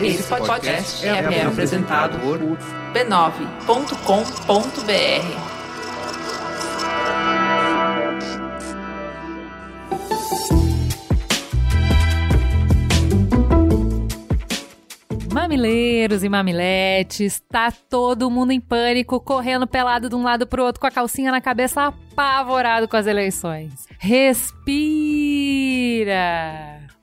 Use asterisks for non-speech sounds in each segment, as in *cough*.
Esse podcast é, é apresentado por b9.com.br. Mamileiros e mamiletes, tá todo mundo em pânico, correndo pelado de um lado pro outro com a calcinha na cabeça, apavorado com as eleições. Respira!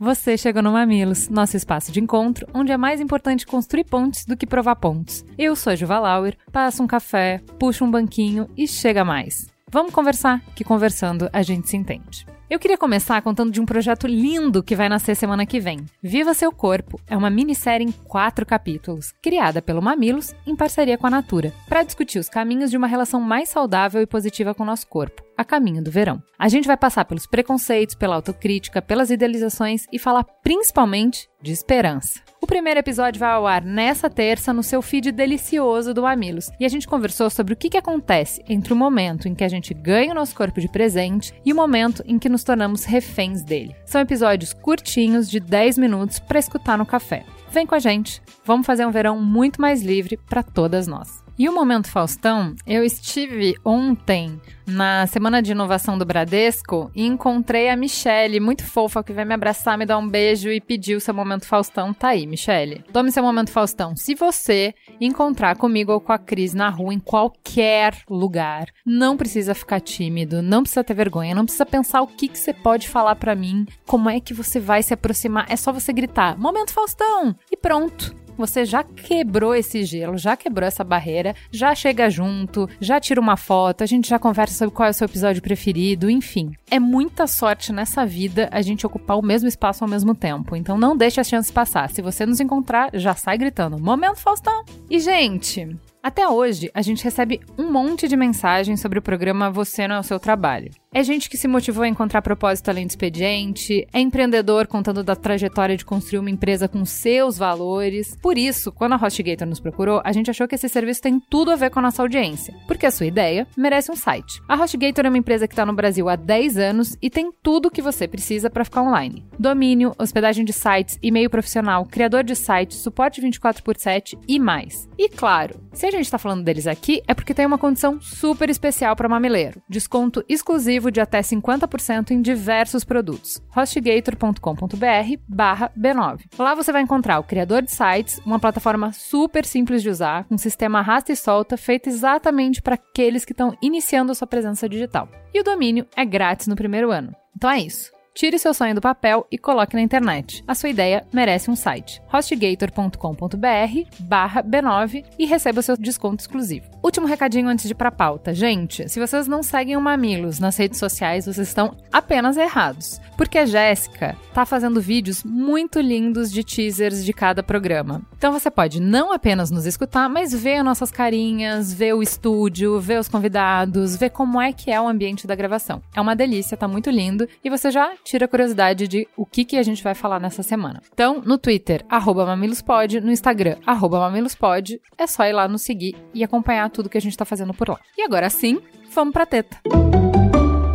Você chegou no Mamilos, nosso espaço de encontro, onde é mais importante construir pontes do que provar pontos. Eu sou a Juva Lauer, passo um café, puxo um banquinho e chega mais. Vamos conversar, que conversando a gente se entende. Eu queria começar contando de um projeto lindo que vai nascer semana que vem. Viva Seu Corpo é uma minissérie em quatro capítulos, criada pelo Mamilos em parceria com a Natura, para discutir os caminhos de uma relação mais saudável e positiva com o nosso corpo, a caminho do verão. A gente vai passar pelos preconceitos, pela autocrítica, pelas idealizações e falar principalmente de esperança. O primeiro episódio vai ao ar nessa terça no seu feed delicioso do Mamilos. E a gente conversou sobre o que, que acontece entre o momento em que a gente ganha o nosso corpo de presente e o momento em que nos tornamos reféns dele. São episódios curtinhos de 10 minutos para escutar no café. Vem com a gente, vamos fazer um verão muito mais livre para todas nós. E o Momento Faustão, eu estive ontem na Semana de Inovação do Bradesco e encontrei a Michelle, muito fofa, que veio me abraçar, me dar um beijo e pediu seu Momento Faustão. Tá aí, Michelle. Tome seu Momento Faustão. Se você encontrar comigo ou com a Cris na rua, em qualquer lugar, não precisa ficar tímido, não precisa ter vergonha, não precisa pensar o que, que você pode falar para mim, como é que você vai se aproximar. É só você gritar, Momento Faustão! E pronto você já quebrou esse gelo, já quebrou essa barreira, já chega junto, já tira uma foto, a gente já conversa sobre qual é o seu episódio preferido, enfim. É muita sorte nessa vida a gente ocupar o mesmo espaço ao mesmo tempo. Então não deixe as chances passar. Se você nos encontrar, já sai gritando: Momento Faustão! E, gente, até hoje, a gente recebe um monte de mensagens sobre o programa Você Não é o Seu Trabalho. É gente que se motivou a encontrar propósito além do expediente, é empreendedor contando da trajetória de construir uma empresa com seus valores. Por isso, quando a HostGator nos procurou, a gente achou que esse serviço tem tudo a ver com a nossa audiência, porque a sua ideia merece um site. A HostGator é uma empresa que está no Brasil há 10 anos e tem tudo o que você precisa para ficar online: domínio, hospedagem de sites, e-mail profissional, criador de sites, suporte 24 por 7 e mais. E claro, se a gente está falando deles aqui, é porque tem uma condição super especial para mameleiro: desconto exclusivo exclusivo de até 50% em diversos produtos. hostgator.com.br barra B9. Lá você vai encontrar o criador de sites, uma plataforma super simples de usar, com um sistema arrasta e solta, feito exatamente para aqueles que estão iniciando a sua presença digital. E o domínio é grátis no primeiro ano. Então é isso. Tire seu sonho do papel e coloque na internet. A sua ideia merece um site. hostgator.com.br barra B9 e receba o seu desconto exclusivo. Último recadinho antes de ir pra pauta. Gente, se vocês não seguem o Mamilos nas redes sociais, vocês estão apenas errados. Porque a Jéssica tá fazendo vídeos muito lindos de teasers de cada programa. Então você pode não apenas nos escutar, mas ver nossas carinhas, ver o estúdio, ver os convidados, ver como é que é o ambiente da gravação. É uma delícia, tá muito lindo e você já tira a curiosidade de o que, que a gente vai falar nessa semana. Então, no Twitter, mamilospod, no Instagram, mamilospod, é só ir lá nos seguir e acompanhar tudo que a gente tá fazendo por lá. E agora sim, vamos pra teta.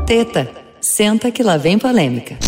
Teta, senta que lá vem polêmica.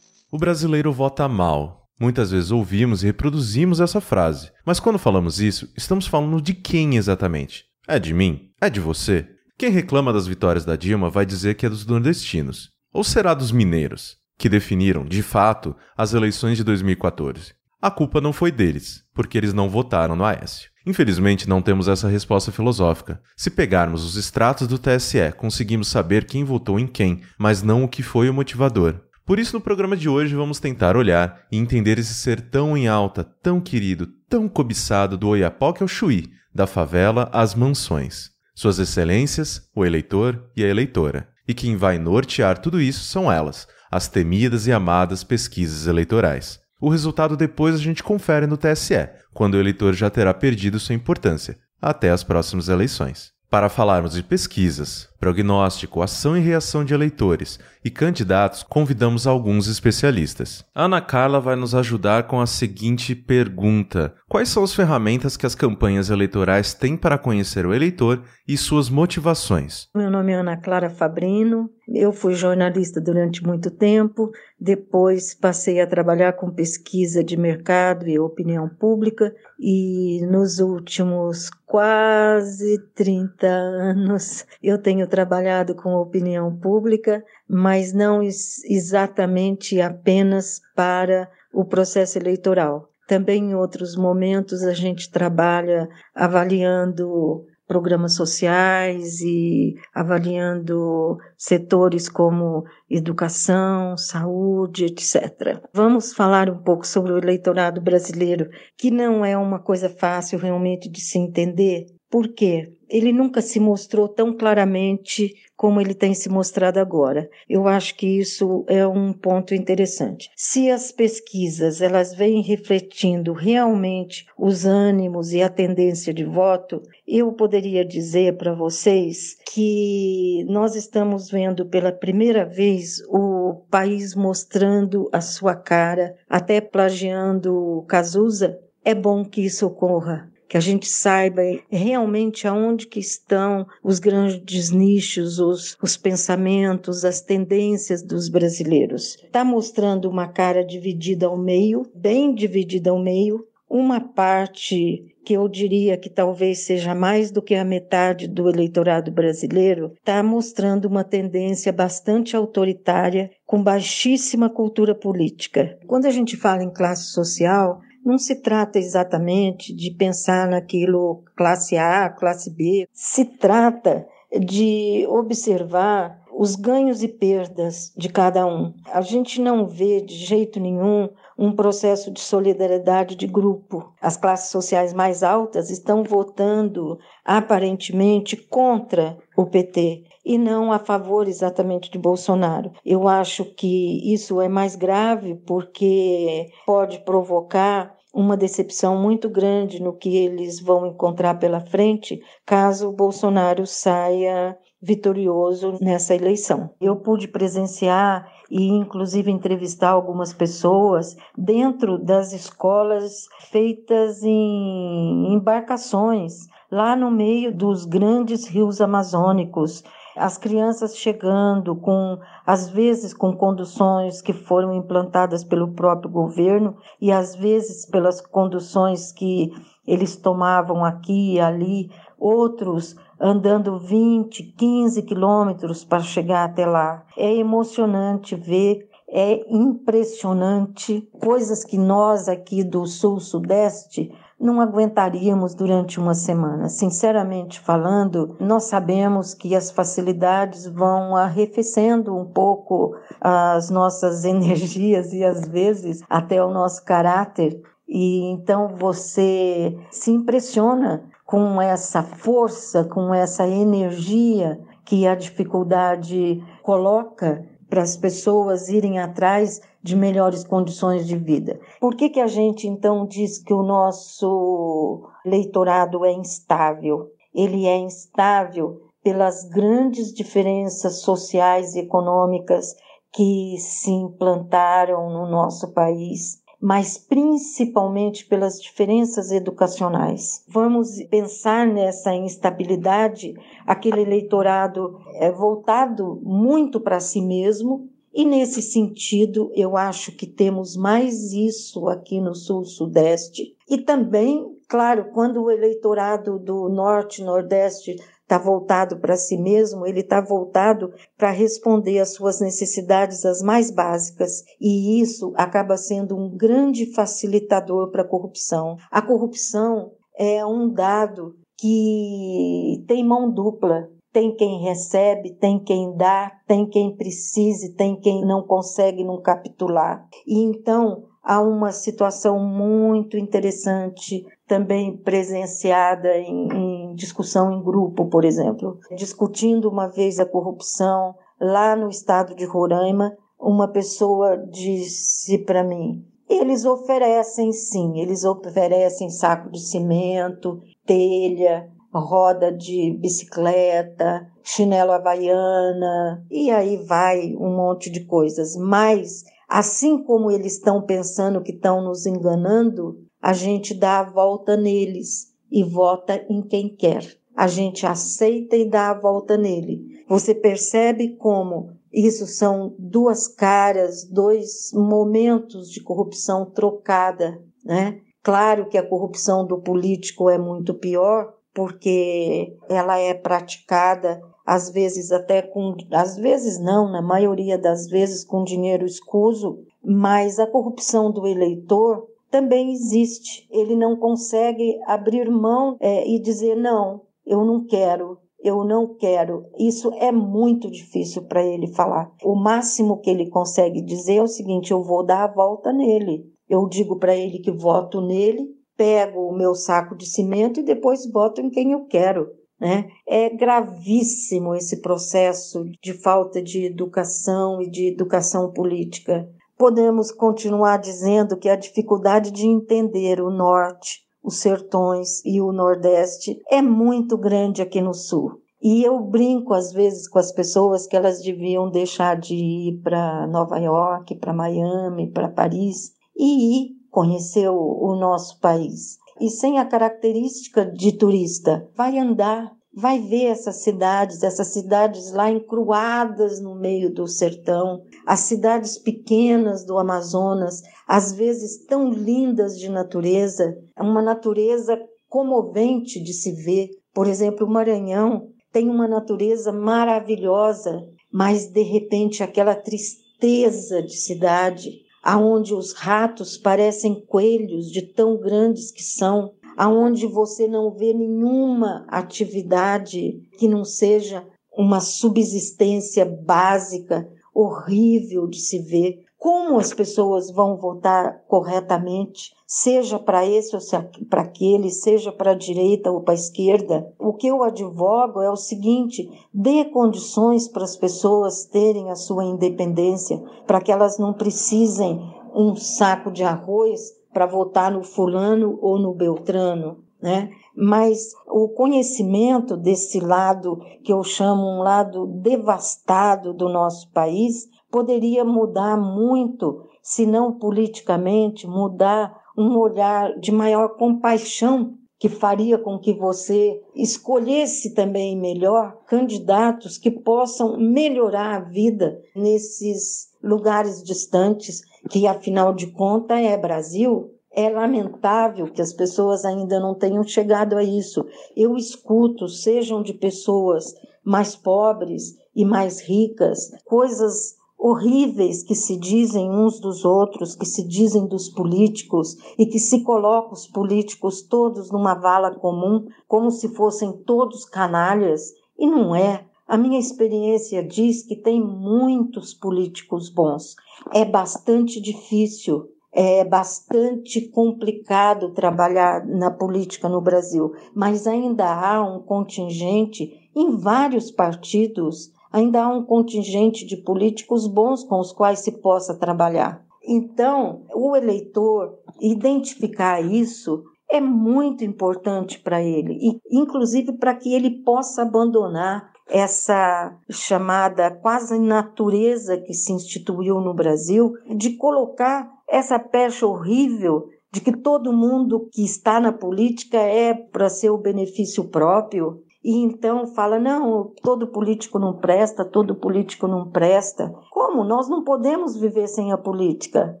O brasileiro vota mal. Muitas vezes ouvimos e reproduzimos essa frase, mas quando falamos isso, estamos falando de quem exatamente? É de mim? É de você? Quem reclama das vitórias da Dilma vai dizer que é dos nordestinos. Ou será dos mineiros, que definiram, de fato, as eleições de 2014? A culpa não foi deles, porque eles não votaram no Aécio. Infelizmente, não temos essa resposta filosófica. Se pegarmos os extratos do TSE, conseguimos saber quem votou em quem, mas não o que foi o motivador. Por isso, no programa de hoje, vamos tentar olhar e entender esse ser tão em alta, tão querido, tão cobiçado do Oiapoque ao Chuí, da favela às mansões. Suas excelências, o eleitor e a eleitora. E quem vai nortear tudo isso são elas, as temidas e amadas pesquisas eleitorais. O resultado depois a gente confere no TSE, quando o eleitor já terá perdido sua importância, até as próximas eleições. Para falarmos de pesquisas, prognóstico, ação e reação de eleitores e candidatos, convidamos alguns especialistas. Ana Carla vai nos ajudar com a seguinte pergunta: Quais são as ferramentas que as campanhas eleitorais têm para conhecer o eleitor e suas motivações? Meu nome é Ana Clara Fabrino, eu fui jornalista durante muito tempo, depois passei a trabalhar com pesquisa de mercado e opinião pública, e nos últimos quase 30 anos eu tenho trabalhado com opinião pública, mas não exatamente apenas para o processo eleitoral. Também em outros momentos a gente trabalha avaliando programas sociais e avaliando setores como educação, saúde, etc. Vamos falar um pouco sobre o eleitorado brasileiro, que não é uma coisa fácil realmente de se entender. Por quê? Ele nunca se mostrou tão claramente como ele tem se mostrado agora. Eu acho que isso é um ponto interessante. Se as pesquisas elas vêm refletindo realmente os ânimos e a tendência de voto, eu poderia dizer para vocês que nós estamos vendo pela primeira vez o país mostrando a sua cara, até plagiando Cazuza. É bom que isso ocorra que a gente saiba realmente aonde que estão os grandes nichos, os, os pensamentos, as tendências dos brasileiros. Está mostrando uma cara dividida ao meio, bem dividida ao meio, uma parte que eu diria que talvez seja mais do que a metade do eleitorado brasileiro, está mostrando uma tendência bastante autoritária, com baixíssima cultura política. Quando a gente fala em classe social, não se trata exatamente de pensar naquilo classe A, classe B, se trata de observar os ganhos e perdas de cada um. A gente não vê de jeito nenhum um processo de solidariedade de grupo. As classes sociais mais altas estão votando aparentemente contra o PT e não a favor exatamente de Bolsonaro. Eu acho que isso é mais grave porque pode provocar uma decepção muito grande no que eles vão encontrar pela frente caso Bolsonaro saia vitorioso nessa eleição. Eu pude presenciar e inclusive entrevistar algumas pessoas dentro das escolas feitas em embarcações lá no meio dos grandes rios amazônicos as crianças chegando com, às vezes, com conduções que foram implantadas pelo próprio governo e às vezes pelas conduções que eles tomavam aqui e ali, outros andando 20, 15 quilômetros para chegar até lá. É emocionante ver é impressionante, coisas que nós aqui do sul-sudeste não aguentaríamos durante uma semana. Sinceramente falando, nós sabemos que as facilidades vão arrefecendo um pouco as nossas *laughs* energias e às vezes até o nosso caráter. E então você se impressiona com essa força, com essa energia que a dificuldade coloca para as pessoas irem atrás de melhores condições de vida. Por que, que a gente então diz que o nosso leitorado é instável? Ele é instável pelas grandes diferenças sociais e econômicas que se implantaram no nosso país, mas principalmente pelas diferenças educacionais. Vamos pensar nessa instabilidade, aquele eleitorado é voltado muito para si mesmo, e nesse sentido, eu acho que temos mais isso aqui no Sul-Sudeste. E também, claro, quando o eleitorado do Norte, Nordeste está voltado para si mesmo, ele está voltado para responder às suas necessidades as mais básicas, e isso acaba sendo um grande facilitador para a corrupção. A corrupção é um dado que tem mão dupla tem quem recebe, tem quem dá, tem quem precise, tem quem não consegue não capitular. E então há uma situação muito interessante também presenciada em, em discussão em grupo, por exemplo, discutindo uma vez a corrupção lá no estado de Roraima, uma pessoa disse para mim: eles oferecem sim, eles oferecem saco de cimento, telha, roda de bicicleta, chinelo havaiana, e aí vai um monte de coisas. Mas, assim como eles estão pensando que estão nos enganando, a gente dá a volta neles e vota em quem quer. A gente aceita e dá a volta nele. Você percebe como isso são duas caras, dois momentos de corrupção trocada, né? Claro que a corrupção do político é muito pior, porque ela é praticada às vezes até com, às vezes não, na maioria das vezes com dinheiro escuso, mas a corrupção do eleitor também existe. Ele não consegue abrir mão é, e dizer não, eu não quero, eu não quero. Isso é muito difícil para ele falar. O máximo que ele consegue dizer é o seguinte: eu vou dar a volta nele. Eu digo para ele que voto nele, pego o meu saco de cimento e depois voto em quem eu quero. Né? É gravíssimo esse processo de falta de educação e de educação política. Podemos continuar dizendo que a dificuldade de entender o Norte, os sertões e o Nordeste é muito grande aqui no Sul. E eu brinco às vezes com as pessoas que elas deviam deixar de ir para Nova York, para Miami, para Paris e ir conhecer o, o nosso país. E sem a característica de turista, vai andar, vai ver essas cidades, essas cidades lá encruadas no meio do sertão, as cidades pequenas do Amazonas, às vezes tão lindas de natureza, uma natureza comovente de se ver. Por exemplo, o Maranhão tem uma natureza maravilhosa, mas de repente aquela tristeza de cidade, aonde os ratos parecem coelhos de tão grandes que são, aonde você não vê nenhuma atividade que não seja uma subsistência básica, horrível de se ver. Como as pessoas vão votar corretamente, seja para esse ou para aquele, seja para a direita ou para a esquerda? O que eu advogo é o seguinte: dê condições para as pessoas terem a sua independência, para que elas não precisem um saco de arroz para votar no fulano ou no beltrano, né? Mas o conhecimento desse lado que eu chamo um lado devastado do nosso país poderia mudar muito, se não politicamente, mudar um olhar de maior compaixão que faria com que você escolhesse também melhor candidatos que possam melhorar a vida nesses lugares distantes que afinal de contas é Brasil, é lamentável que as pessoas ainda não tenham chegado a isso. Eu escuto, sejam de pessoas mais pobres e mais ricas, coisas horríveis que se dizem uns dos outros, que se dizem dos políticos e que se colocam os políticos todos numa vala comum, como se fossem todos canalhas, e não é. A minha experiência diz que tem muitos políticos bons. É bastante difícil, é bastante complicado trabalhar na política no Brasil, mas ainda há um contingente em vários partidos, ainda há um contingente de políticos bons com os quais se possa trabalhar. Então, o eleitor identificar isso é muito importante para ele, e inclusive para que ele possa abandonar essa chamada quase natureza que se instituiu no Brasil de colocar essa pecha horrível de que todo mundo que está na política é para seu benefício próprio. E então fala: não, todo político não presta, todo político não presta. Como? Nós não podemos viver sem a política.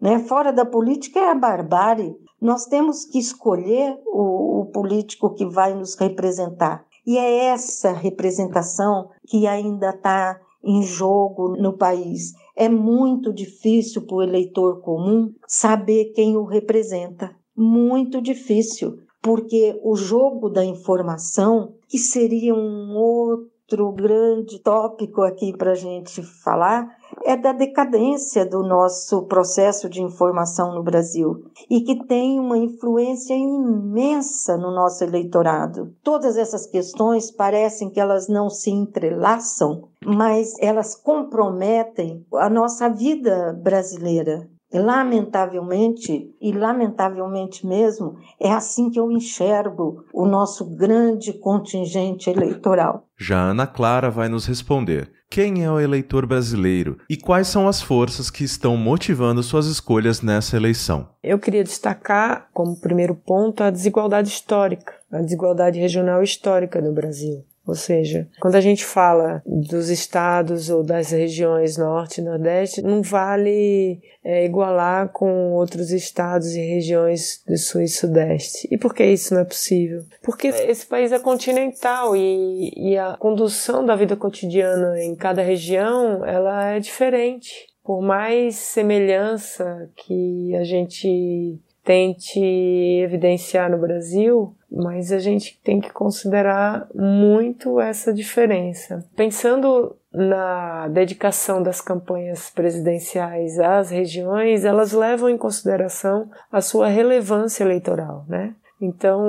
Né? Fora da política é a barbárie. Nós temos que escolher o, o político que vai nos representar. E é essa representação que ainda está em jogo no país. É muito difícil para o eleitor comum saber quem o representa. Muito difícil, porque o jogo da informação, que seria um outro grande tópico aqui para a gente falar, é da decadência do nosso processo de informação no Brasil e que tem uma influência imensa no nosso eleitorado. Todas essas questões parecem que elas não se entrelaçam, mas elas comprometem a nossa vida brasileira. Lamentavelmente, e lamentavelmente mesmo, é assim que eu enxergo o nosso grande contingente eleitoral. Já Ana Clara vai nos responder. Quem é o eleitor brasileiro e quais são as forças que estão motivando suas escolhas nessa eleição? Eu queria destacar, como primeiro ponto, a desigualdade histórica, a desigualdade regional histórica do Brasil. Ou seja, quando a gente fala dos estados ou das regiões norte e nordeste, não vale é, igualar com outros estados e regiões do sul e sudeste. E por que isso não é possível? Porque esse país é continental e, e a condução da vida cotidiana em cada região ela é diferente. Por mais semelhança que a gente tente evidenciar no Brasil, mas a gente tem que considerar muito essa diferença. Pensando na dedicação das campanhas presidenciais às regiões, elas levam em consideração a sua relevância eleitoral, né? Então,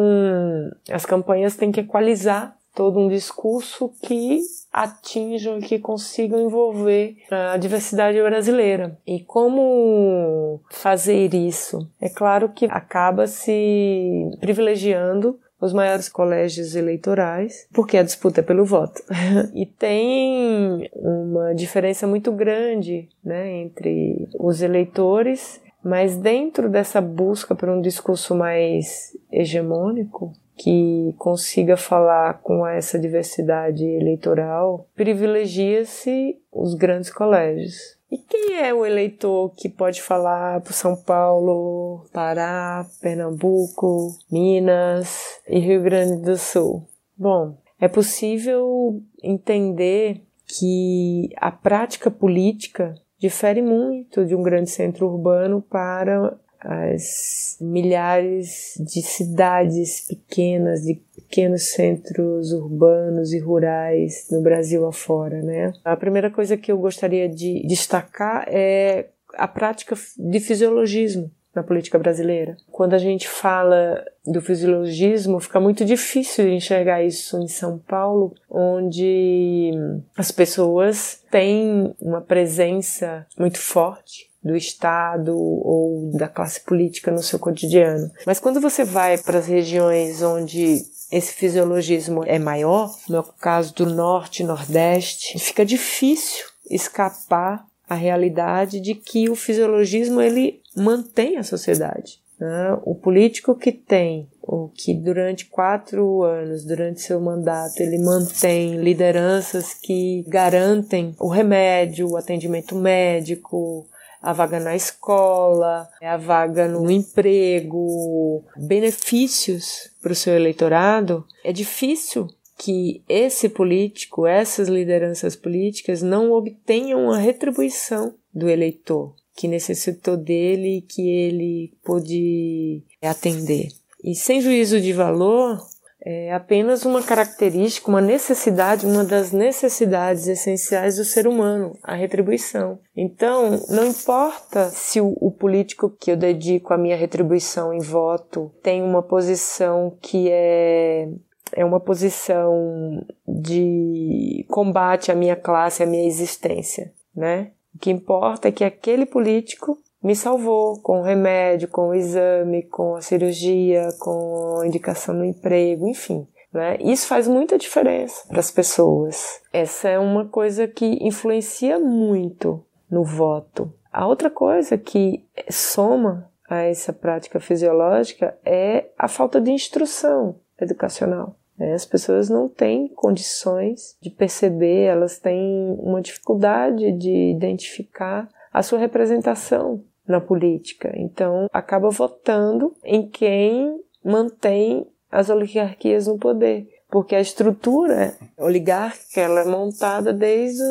as campanhas têm que equalizar todo um discurso que atinjam e que consigam envolver a diversidade brasileira. E como fazer isso? É claro que acaba se privilegiando os maiores colégios eleitorais, porque a disputa é pelo voto. *laughs* e tem uma diferença muito grande né, entre os eleitores, mas dentro dessa busca por um discurso mais hegemônico, que consiga falar com essa diversidade eleitoral, privilegia-se os grandes colégios. E quem é o eleitor que pode falar para São Paulo, Pará, Pernambuco, Minas e Rio Grande do Sul? Bom, é possível entender que a prática política difere muito de um grande centro urbano para as milhares de cidades pequenas, de pequenos centros urbanos e rurais no Brasil afora, né? A primeira coisa que eu gostaria de destacar é a prática de fisiologismo na política brasileira. Quando a gente fala do fisiologismo, fica muito difícil de enxergar isso em São Paulo, onde as pessoas têm uma presença muito forte do Estado ou da classe política no seu cotidiano. Mas quando você vai para as regiões onde esse fisiologismo é maior, no caso do Norte e Nordeste, fica difícil escapar à realidade de que o fisiologismo ele mantém a sociedade. Né? O político que tem o que durante quatro anos, durante seu mandato, ele mantém lideranças que garantem o remédio, o atendimento médico, a vaga na escola, a vaga no emprego, benefícios para o seu eleitorado, é difícil que esse político, essas lideranças políticas não obtenham a retribuição do eleitor que necessitou dele e que ele pôde atender. E sem juízo de valor, é apenas uma característica, uma necessidade, uma das necessidades essenciais do ser humano, a retribuição. Então, não importa se o, o, político que eu dedico a minha retribuição em voto tem uma posição que é é uma posição de combate à minha classe, à minha existência, né? O que importa é que aquele político me salvou com o remédio, com o exame, com a cirurgia, com a indicação no emprego, enfim. Né? Isso faz muita diferença para as pessoas. Essa é uma coisa que influencia muito no voto. A outra coisa que soma a essa prática fisiológica é a falta de instrução educacional. Né? As pessoas não têm condições de perceber, elas têm uma dificuldade de identificar a sua representação na política. Então, acaba votando em quem mantém as oligarquias no poder, porque a estrutura oligárquica ela é montada desde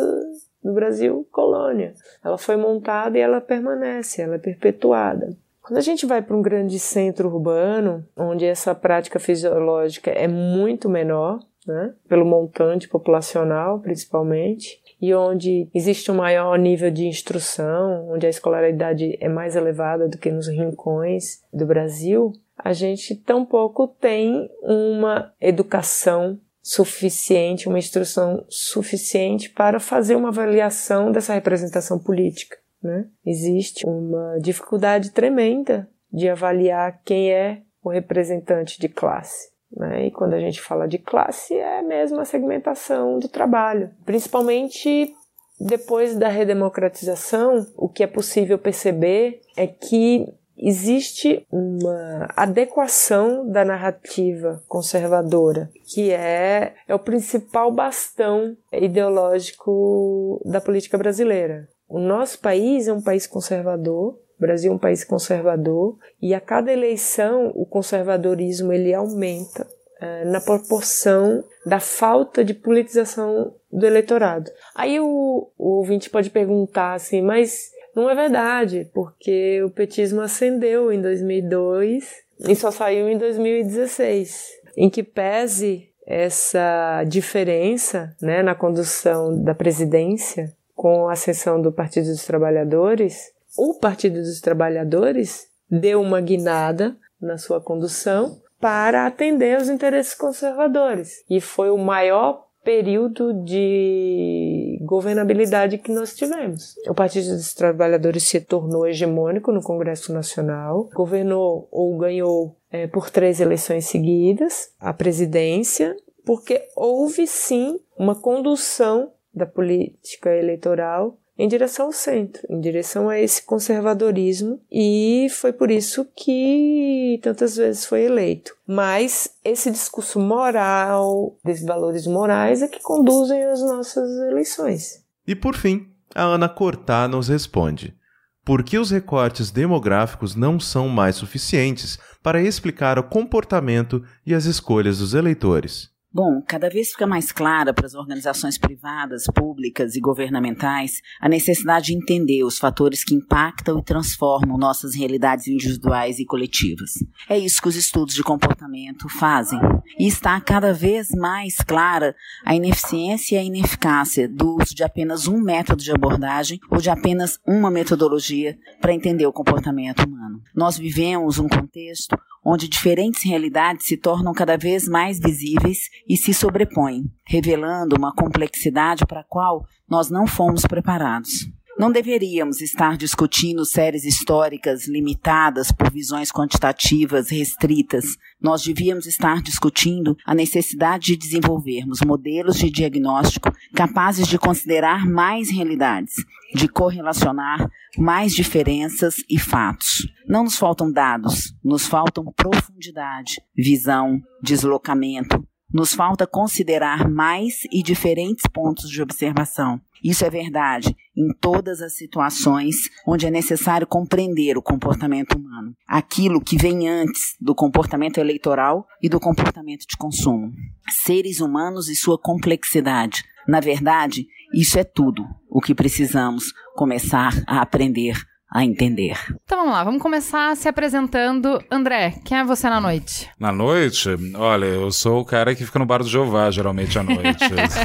o Brasil colônia. Ela foi montada e ela permanece, ela é perpetuada. Quando a gente vai para um grande centro urbano, onde essa prática fisiológica é muito menor, né, pelo montante populacional principalmente, e onde existe um maior nível de instrução, onde a escolaridade é mais elevada do que nos rincões do Brasil, a gente tampouco tem uma educação suficiente, uma instrução suficiente para fazer uma avaliação dessa representação política. né? Existe uma dificuldade tremenda de avaliar quem é o representante de classe. Né? E quando a gente fala de classe, é mesmo a segmentação do trabalho. Principalmente depois da redemocratização, o que é possível perceber é que existe uma adequação da narrativa conservadora, que é, é o principal bastão ideológico da política brasileira. O nosso país é um país conservador, o Brasil é um país conservador, e a cada eleição o conservadorismo ele aumenta é, na proporção da falta de politização do eleitorado. Aí o, o ouvinte pode perguntar assim, mas não é verdade, porque o petismo ascendeu em 2002 e só saiu em 2016. Em que pese essa diferença né, na condução da presidência com a ascensão do Partido dos Trabalhadores, o Partido dos Trabalhadores deu uma guinada na sua condução para atender os interesses conservadores e foi o maior período de governabilidade que nós tivemos. O Partido dos Trabalhadores se tornou hegemônico no Congresso Nacional, governou ou ganhou é, por três eleições seguidas a presidência, porque houve sim uma condução da política eleitoral em direção ao centro, em direção a esse conservadorismo, e foi por isso que tantas vezes foi eleito. Mas esse discurso moral, desses valores morais, é que conduzem as nossas eleições. E por fim, a Ana Cortá nos responde: por que os recortes demográficos não são mais suficientes para explicar o comportamento e as escolhas dos eleitores? Bom, cada vez fica mais clara para as organizações privadas, públicas e governamentais a necessidade de entender os fatores que impactam e transformam nossas realidades individuais e coletivas. É isso que os estudos de comportamento fazem. E está cada vez mais clara a ineficiência e a ineficácia do uso de apenas um método de abordagem ou de apenas uma metodologia para entender o comportamento humano. Nós vivemos um contexto onde diferentes realidades se tornam cada vez mais visíveis e se sobrepõem, revelando uma complexidade para a qual nós não fomos preparados. Não deveríamos estar discutindo séries históricas limitadas por visões quantitativas restritas. Nós devíamos estar discutindo a necessidade de desenvolvermos modelos de diagnóstico capazes de considerar mais realidades, de correlacionar mais diferenças e fatos. Não nos faltam dados, nos faltam profundidade, visão, deslocamento, nos falta considerar mais e diferentes pontos de observação. Isso é verdade em todas as situações onde é necessário compreender o comportamento humano, aquilo que vem antes do comportamento eleitoral e do comportamento de consumo. Seres humanos e sua complexidade. Na verdade, isso é tudo o que precisamos começar a aprender a entender. Então vamos lá, vamos começar se apresentando. André, quem é você na noite? Na noite? Olha, eu sou o cara que fica no bar do Jeová, geralmente à noite.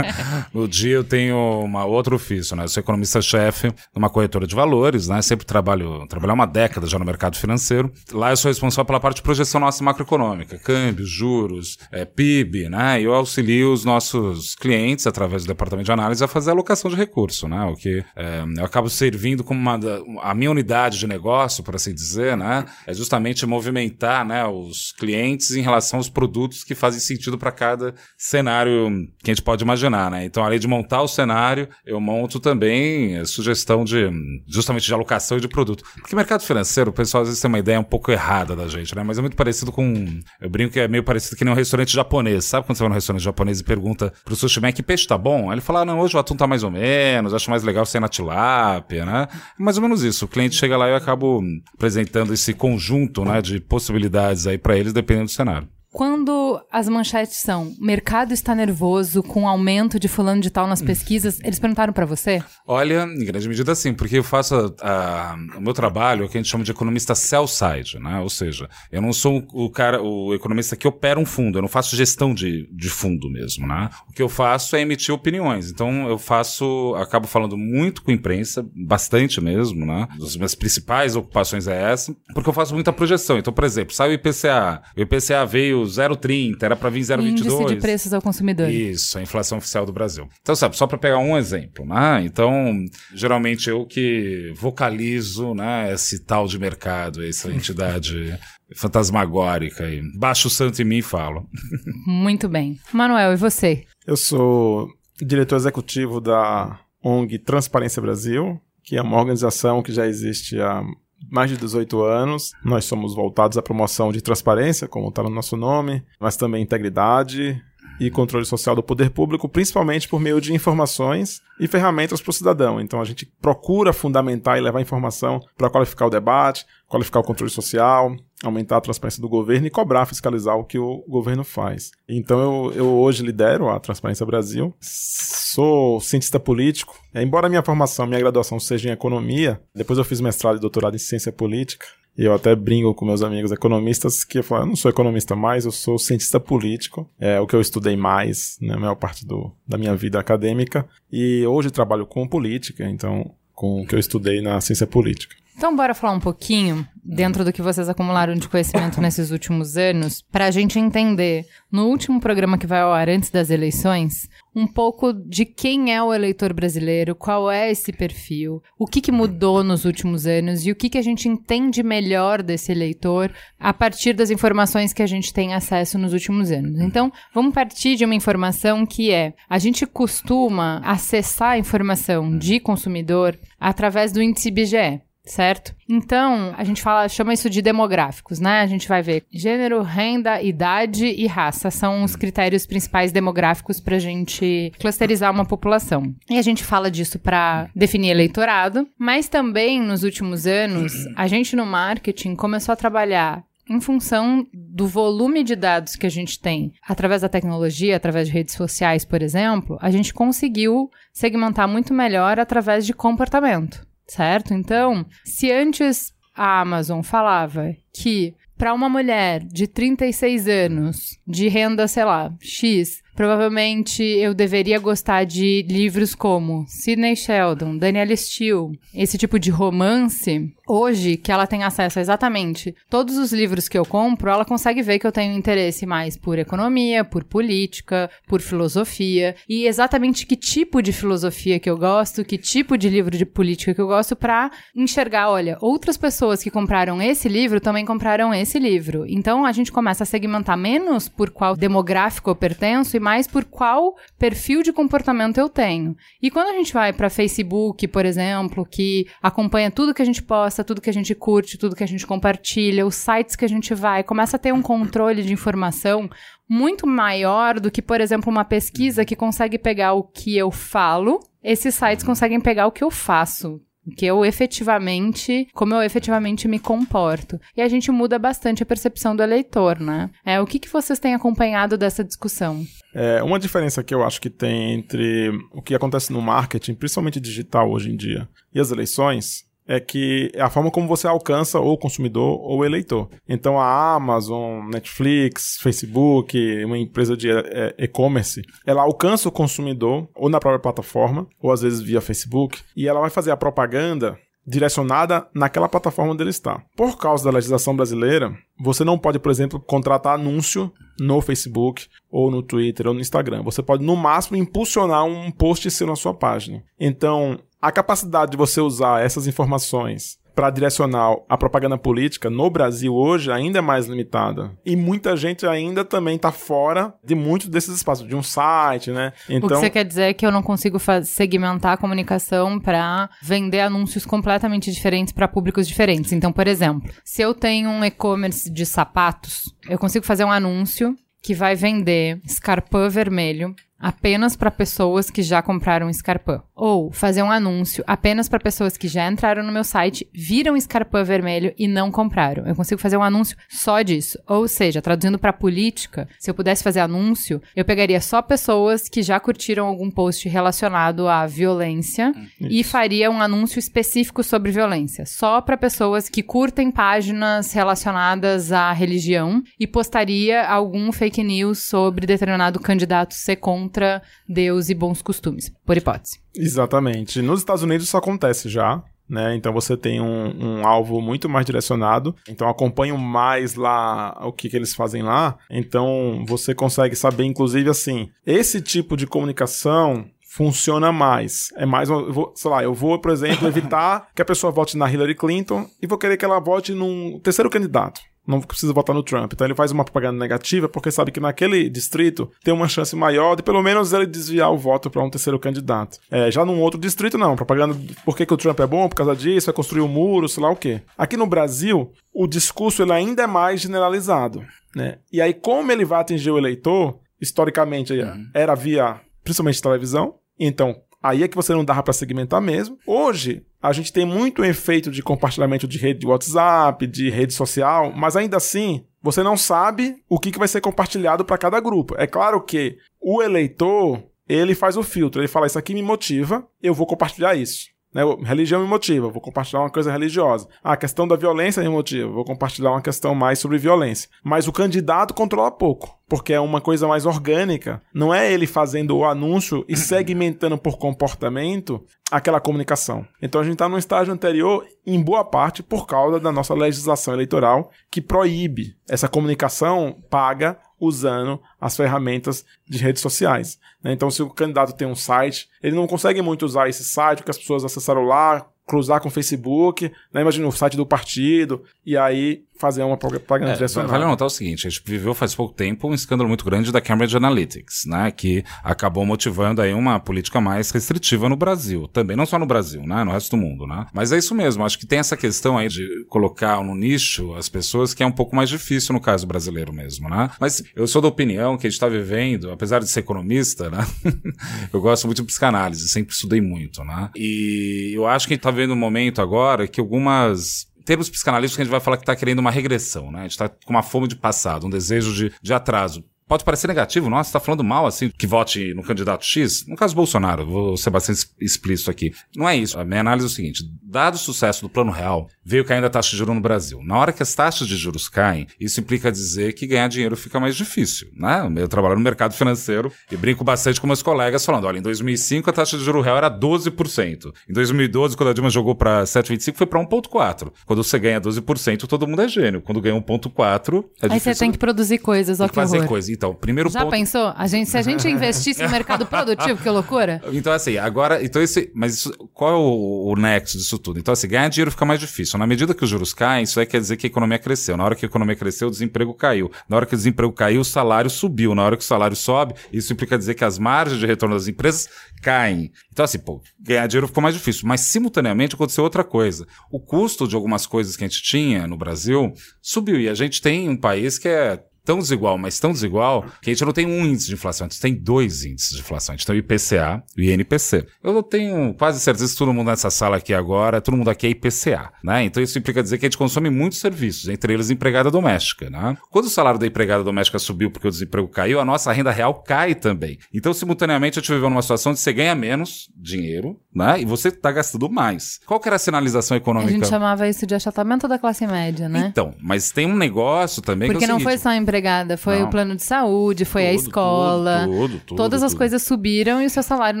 *laughs* no dia eu tenho uma outro ofício, né? Eu sou economista-chefe numa corretora de valores, né? Sempre trabalho, trabalhei uma década já no mercado financeiro. Lá eu sou responsável pela parte de projeção nossa macroeconômica, câmbios, juros, é, PIB, né? E eu auxilio os nossos clientes, através do departamento de análise, a fazer a alocação de recurso, né? O que é, eu acabo servindo como uma, a minha unidade de negócio, por assim dizer, né, é justamente movimentar né, os clientes em relação aos produtos que fazem sentido para cada cenário que a gente pode imaginar. Né? Então, além de montar o cenário, eu monto também sugestão de justamente de alocação e de produto. Porque mercado financeiro, o pessoal às vezes tem uma ideia um pouco errada da gente, né? Mas é muito parecido com. Eu brinco que é meio parecido que nem um restaurante japonês. Sabe quando você vai num restaurante japonês e pergunta pro sushi man que peixe tá bom? Aí ele fala: ah, não, hoje o atum tá mais ou menos, acho mais legal ser na tilápia, né? É mais ou menos isso. O cliente chega lá e eu acabo apresentando esse conjunto né, de possibilidades aí para eles, dependendo do cenário. Quando as manchetes são mercado está nervoso com aumento de fulano de tal nas pesquisas, eles perguntaram para você? Olha, em grande medida sim, porque eu faço a, a, o meu trabalho, o que a gente chama de economista sell-side, né? Ou seja, eu não sou o cara, o economista que opera um fundo, eu não faço gestão de, de fundo mesmo, né? O que eu faço é emitir opiniões. Então eu faço, acabo falando muito com a imprensa, bastante mesmo, né? As minhas principais ocupações é essa, porque eu faço muita projeção. Então, por exemplo, sai o IPCA, o IPCA veio veio 0,30, era para vir 0,22. Índice de preços ao consumidor. Isso, a inflação oficial do Brasil. Então, sabe, só para pegar um exemplo, né? Então, geralmente eu que vocalizo, né, esse tal de mercado, essa entidade *laughs* fantasmagórica e baixo o santo em mim e falo. *laughs* Muito bem. Manuel, e você? Eu sou diretor executivo da ONG Transparência Brasil, que é uma organização que já existe há mais de 18 anos. Nós somos voltados à promoção de transparência, como está no nosso nome, mas também integridade, e controle social do poder público, principalmente por meio de informações e ferramentas para o cidadão. Então a gente procura fundamentar e levar informação para qualificar o debate, qualificar o controle social, aumentar a transparência do governo e cobrar, fiscalizar o que o governo faz. Então eu, eu hoje lidero a Transparência Brasil, sou cientista político, é, embora minha formação, minha graduação seja em economia, depois eu fiz mestrado e doutorado em ciência política, e eu até brinco com meus amigos economistas que eu falo, eu não sou economista mais, eu sou cientista político. É o que eu estudei mais, né, a maior parte do, da minha vida acadêmica. E hoje trabalho com política, então, com o que eu estudei na ciência política. Então, bora falar um pouquinho, dentro do que vocês acumularam de conhecimento *coughs* nesses últimos anos, para a gente entender, no último programa que vai ao ar antes das eleições, um pouco de quem é o eleitor brasileiro, qual é esse perfil, o que, que mudou nos últimos anos e o que, que a gente entende melhor desse eleitor a partir das informações que a gente tem acesso nos últimos anos. Então, vamos partir de uma informação que é: a gente costuma acessar a informação de consumidor através do índice IBGE certo? Então, a gente fala, chama isso de demográficos, né? A gente vai ver gênero, renda, idade e raça são os critérios principais demográficos para a gente clusterizar uma população. E a gente fala disso para definir eleitorado, mas também nos últimos anos, a gente no marketing começou a trabalhar em função do volume de dados que a gente tem através da tecnologia, através de redes sociais, por exemplo, a gente conseguiu segmentar muito melhor através de comportamento certo? Então, se antes a Amazon falava que para uma mulher de 36 anos, de renda, sei lá, X, Provavelmente eu deveria gostar de livros como Sidney Sheldon, Danielle Steele, esse tipo de romance. Hoje, que ela tem acesso a exatamente todos os livros que eu compro, ela consegue ver que eu tenho interesse mais por economia, por política, por filosofia e exatamente que tipo de filosofia que eu gosto, que tipo de livro de política que eu gosto para enxergar, olha, outras pessoas que compraram esse livro também compraram esse livro. Então a gente começa a segmentar menos por qual demográfico eu pertenço mais por qual perfil de comportamento eu tenho. E quando a gente vai para Facebook, por exemplo, que acompanha tudo que a gente posta, tudo que a gente curte, tudo que a gente compartilha, os sites que a gente vai, começa a ter um controle de informação muito maior do que, por exemplo, uma pesquisa que consegue pegar o que eu falo, esses sites conseguem pegar o que eu faço que eu efetivamente, como eu efetivamente me comporto. E a gente muda bastante a percepção do eleitor, né? É, o que, que vocês têm acompanhado dessa discussão? É, uma diferença que eu acho que tem entre o que acontece no marketing, principalmente digital hoje em dia, e as eleições, é que é a forma como você alcança ou o consumidor ou o eleitor. Então a Amazon, Netflix, Facebook, uma empresa de é, e-commerce, ela alcança o consumidor ou na própria plataforma, ou às vezes via Facebook, e ela vai fazer a propaganda direcionada naquela plataforma onde ele está. Por causa da legislação brasileira, você não pode, por exemplo, contratar anúncio no Facebook ou no Twitter ou no Instagram. Você pode, no máximo, impulsionar um post seu na sua página. Então, a capacidade de você usar essas informações para direcionar a propaganda política no Brasil hoje ainda é mais limitada. E muita gente ainda também está fora de muitos desses espaços, de um site, né? Então... O que então você quer dizer é que eu não consigo segmentar a comunicação para vender anúncios completamente diferentes para públicos diferentes. Então, por exemplo, se eu tenho um e-commerce de sapatos, eu consigo fazer um anúncio que vai vender escarpão vermelho apenas para pessoas que já compraram Scarpã. Ou fazer um anúncio apenas para pessoas que já entraram no meu site, viram Scarpã vermelho e não compraram. Eu consigo fazer um anúncio só disso. Ou seja, traduzindo para política, se eu pudesse fazer anúncio, eu pegaria só pessoas que já curtiram algum post relacionado à violência hum, Isso. e faria um anúncio específico sobre violência, só para pessoas que curtem páginas relacionadas à religião e postaria algum fake news sobre determinado candidato ser contra contra Deus e bons costumes, por hipótese. Exatamente. Nos Estados Unidos isso acontece já. né? Então você tem um, um alvo muito mais direcionado. Então acompanho mais lá o que, que eles fazem lá. Então você consegue saber, inclusive, assim, esse tipo de comunicação funciona mais. É mais, eu vou, sei lá, eu vou, por exemplo, evitar *laughs* que a pessoa vote na Hillary Clinton e vou querer que ela vote num terceiro candidato não precisa votar no Trump. Então ele faz uma propaganda negativa porque sabe que naquele distrito tem uma chance maior de pelo menos ele desviar o voto para um terceiro candidato. É, já num outro distrito, não. Propaganda por que, o Trump é bom, por causa disso, vai construir um muro, sei lá o quê. Aqui no Brasil, o discurso ele ainda é mais generalizado. Né? E aí, como ele vai atingir o eleitor, historicamente, uhum. era via principalmente televisão. Então, Aí é que você não dava para segmentar mesmo. Hoje, a gente tem muito efeito de compartilhamento de rede de WhatsApp, de rede social, mas ainda assim, você não sabe o que, que vai ser compartilhado para cada grupo. É claro que o eleitor, ele faz o filtro, ele fala: Isso aqui me motiva, eu vou compartilhar isso. Né? Religião me motiva, vou compartilhar uma coisa religiosa. Ah, a questão da violência me motiva, vou compartilhar uma questão mais sobre violência. Mas o candidato controla pouco, porque é uma coisa mais orgânica. Não é ele fazendo o anúncio e *clears throat* segmentando por comportamento aquela comunicação. Então a gente está no estágio anterior, em boa parte, por causa da nossa legislação eleitoral, que proíbe essa comunicação paga usando as ferramentas de redes sociais. Né? Então, se o candidato tem um site, ele não consegue muito usar esse site, porque as pessoas acessaram lá, cruzar com o Facebook, né? imagina o site do partido, e aí fazer uma propaganda é, direcionada. Vale notar o seguinte, a gente viveu faz pouco tempo um escândalo muito grande da Cambridge Analytics, né, que acabou motivando aí uma política mais restritiva no Brasil, também não só no Brasil, né, no resto do mundo, né. Mas é isso mesmo, acho que tem essa questão aí de colocar no nicho as pessoas que é um pouco mais difícil no caso brasileiro mesmo, né. Mas eu sou da opinião que a gente está vivendo, apesar de ser economista, né, *laughs* eu gosto muito de psicanálise, sempre estudei muito, né, e eu acho que a gente está vendo um momento agora que algumas termos psicanalíticos que a gente vai falar que está querendo uma regressão, né? A gente está com uma fome de passado, um desejo de, de atraso pode parecer negativo, nossa, tá falando mal assim, que vote no candidato X. No caso Bolsonaro, vou ser bastante explícito aqui. Não é isso. A minha análise é o seguinte: dado o sucesso do plano real, veio caindo a taxa de juros no Brasil. Na hora que as taxas de juros caem, isso implica dizer que ganhar dinheiro fica mais difícil, né? Eu trabalho no mercado financeiro e brinco bastante com meus colegas falando, olha, em 2005 a taxa de juros real era 12%. Em 2012, quando a Dilma jogou para 7,25, foi para 1,4%. Quando você ganha 12%, todo mundo é gênio. Quando ganha 1,4%, é Aí você tem que produzir coisas, ó que fazer coisas. Então, primeiro Já ponto... pensou? A gente, se a gente investisse no *laughs* mercado produtivo, que loucura. Então, assim, agora... Então esse, mas isso, qual é o, o nexo disso tudo? Então, assim, ganhar dinheiro fica mais difícil. Na medida que os juros caem, isso aí quer dizer que a economia cresceu. Na hora que a economia cresceu, o desemprego caiu. Na hora que o desemprego caiu, o salário subiu. Na hora que o salário sobe, isso implica dizer que as margens de retorno das empresas caem. Então, assim, pô, ganhar dinheiro ficou mais difícil. Mas, simultaneamente, aconteceu outra coisa. O custo de algumas coisas que a gente tinha no Brasil subiu. E a gente tem um país que é tão desigual, mas tão desigual, que a gente não tem um índice de inflação, a gente tem dois índices de inflação. A gente tem o IPCA e o INPC. Eu tenho quase certeza que todo mundo nessa sala aqui agora, todo mundo aqui é IPCA, né? Então isso implica dizer que a gente consome muitos serviços, entre eles empregada doméstica, né? Quando o salário da empregada doméstica subiu porque o desemprego caiu, a nossa renda real cai também. Então, simultaneamente, a gente viveu numa situação de você ganha menos dinheiro, né? E você está gastando mais. Qual que era a sinalização econômica? A gente chamava isso de achatamento da classe média, né? Então, mas tem um negócio também Porque que é não seguinte, foi só empregada, foi Não. o plano de saúde, foi a Tudo, escola. tudo, tudo, tudo, Todas as coisas subiram e o seu salário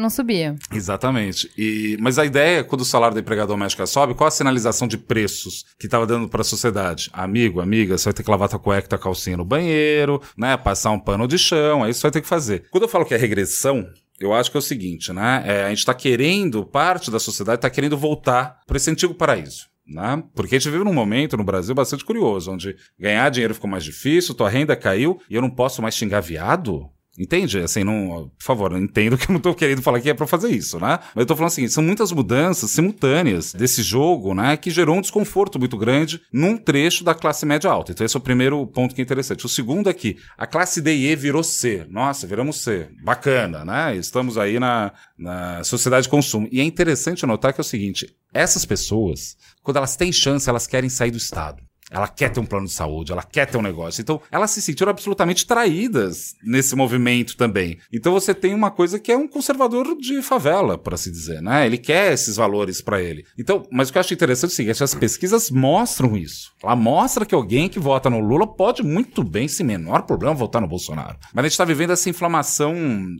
não subia. Exatamente. E, mas a ideia, quando o salário da empregada doméstica sobe, qual a sinalização de preços que estava dando para a sociedade? Amigo, amiga, você vai ter que lavar tua cueca e tua calcinha no banheiro, né? Passar um pano de chão, é isso que você vai ter que fazer. Quando eu falo que é regressão, eu acho que é o seguinte, né? É, a gente está querendo, parte da sociedade está querendo voltar para esse antigo paraíso. Né? Porque a gente vive num momento no Brasil bastante curioso, onde ganhar dinheiro ficou mais difícil, tua renda caiu e eu não posso mais xingar viado? Entende? Assim, não, por favor, entendo que eu não tô querendo falar que é pra fazer isso, né? Mas eu tô falando assim, são muitas mudanças simultâneas desse jogo, né? Que gerou um desconforto muito grande num trecho da classe média alta. Então esse é o primeiro ponto que é interessante. O segundo é que a classe D e E virou C. Nossa, viramos C. Bacana, né? Estamos aí na, na sociedade de consumo. E é interessante notar que é o seguinte, essas pessoas, quando elas têm chance, elas querem sair do Estado. Ela quer ter um plano de saúde, ela quer ter um negócio. Então, elas se sentiram absolutamente traídas nesse movimento também. Então, você tem uma coisa que é um conservador de favela, por assim dizer, né? Ele quer esses valores pra ele. Então, mas o que eu acho interessante é o seguinte: as pesquisas mostram isso. Ela mostra que alguém que vota no Lula pode muito bem, sem menor problema, votar no Bolsonaro. Mas a gente tá vivendo essa inflamação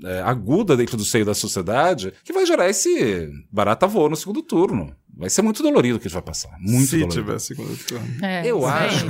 é, aguda dentro do seio da sociedade que vai gerar esse barata voa no segundo turno. Vai ser muito dolorido o que a gente vai passar. Muito Se dolorido. tiver segundo turno. É, Eu acho.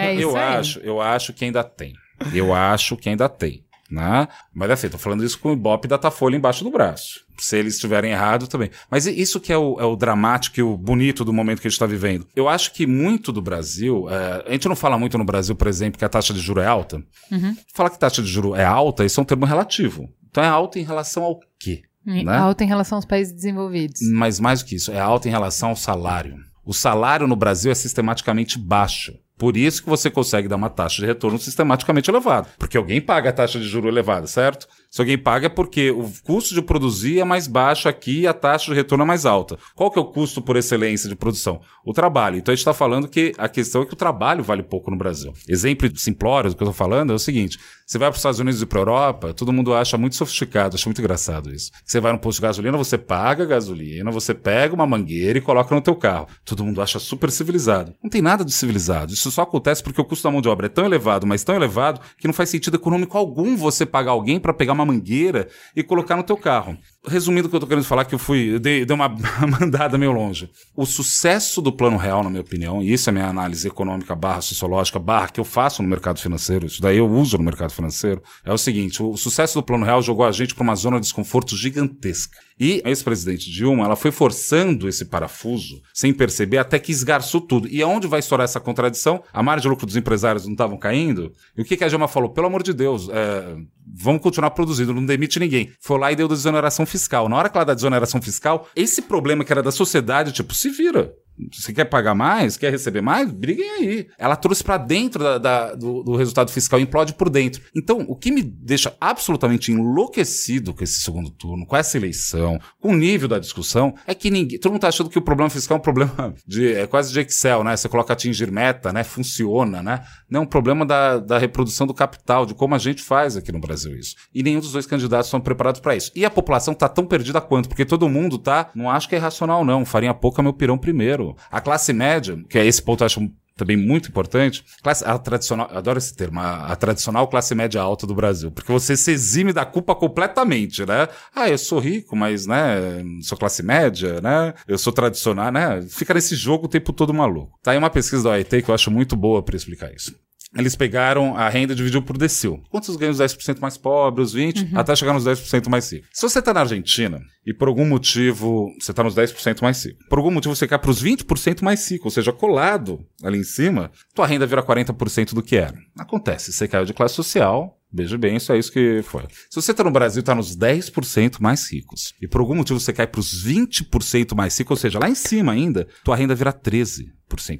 É isso eu aí. acho, eu acho que ainda tem. Eu acho que ainda tem. Né? Mas assim, tô falando isso com o Ibope da Tafolha embaixo do braço. Se eles estiverem errado também. Mas isso que é o, é o dramático e o bonito do momento que a gente está vivendo. Eu acho que muito do Brasil. é, a gente não fala muito no Brasil, por exemplo, que a taxa de juro é alta. Uhum. Falar que taxa de juro é alta, isso é um termo relativo. Então é alta em relação ao quê? E Né? Alta em relação aos países desenvolvidos. Mas mais do que isso, é alta em relação ao salário. O salário no Brasil é sistematicamente baixo. Por isso que você consegue dar uma taxa de retorno sistematicamente elevada. Porque alguém paga a taxa de juro elevada, certo? Se alguém paga é porque o custo de produzir é mais baixo aqui e a taxa de retorno é mais alta. Qual que é o custo por excelência de produção? O trabalho. Então a gente está falando que a questão é que o trabalho vale pouco no Brasil. Exemplo simplório do que eu estou falando é o seguinte: você vai para os Estados Unidos e para a Europa, todo mundo acha muito sofisticado, acha muito engraçado isso. Você vai no posto de gasolina, você paga a gasolina, você pega uma mangueira e coloca no teu carro. Todo mundo acha super civilizado. Não tem nada de civilizado. Isso só acontece porque o custo da mão de obra é tão elevado, mas tão elevado, que não faz sentido econômico algum você pagar alguém para pegar uma mangueira e colocar no teu carro. Resumindo o que eu tô querendo falar, que eu fui, dei, dei uma *laughs* mandada meio longe. O sucesso do plano real, na minha opinião, e isso é minha análise econômica barra sociológica, barra que eu faço no mercado financeiro, isso daí eu uso no mercado financeiro, é o seguinte, o sucesso do plano real jogou a gente para uma zona de desconforto gigantesca. E a ex-presidente Dilma, ela foi forçando esse parafuso, sem perceber, até que esgarçou tudo. E aonde vai estourar essa contradição? A margem de lucro dos empresários não estavam caindo? E o que, que a Dilma falou? Pelo amor de Deus, é, vamos continuar produzindo, não demite ninguém. Foi lá e deu desoneração fiscal. Na hora que ela dá desoneração fiscal, esse problema que era da sociedade, tipo, se vira. Você quer pagar mais? Quer receber mais? Briguem aí. Ela trouxe pra dentro da- da- do, do resultado fiscal, implode por dentro. Então, o que me deixa absolutamente enlouquecido com esse segundo turno, com essa eleição, com o nível da discussão, é que ninguém. Todo mundo tá achando que o problema fiscal é um problema de. É quase de Excel, né? Você coloca atingir meta, né? Funciona, né? Não é um problema da, da reprodução do capital, de como a gente faz aqui no Brasil isso. E nenhum dos dois candidatos estão preparados para isso. E a população tá tão perdida quanto, porque todo mundo tá. Não acho que é irracional, não. Farinha pouca, meu pirão primeiro. A classe média, que é esse ponto eu acho também muito importante, classe, a tradicional, adoro esse termo, a, a tradicional classe média alta do Brasil, porque você se exime da culpa completamente, né? Ah, eu sou rico, mas, né, sou classe média, né? Eu sou tradicional, né? Fica nesse jogo o tempo todo maluco. Tá aí uma pesquisa da OIT que eu acho muito boa para explicar isso. Eles pegaram a renda e dividiu por decil. Quantos ganham os 10% mais pobres, os 20%, até chegar nos 10% mais ricos. Se você tá na Argentina e por algum motivo você tá nos 10% mais ricos, por algum motivo você cai pros 20% mais ricos, ou seja, colado ali em cima, tua renda vira 40% do que era. Acontece, você caiu de classe social, Veja bem, isso é isso que foi. Se você tá no Brasil, tá nos 10% mais ricos. E por algum motivo você cai pros 20% mais ricos, ou seja, lá em cima ainda, tua renda vira 13%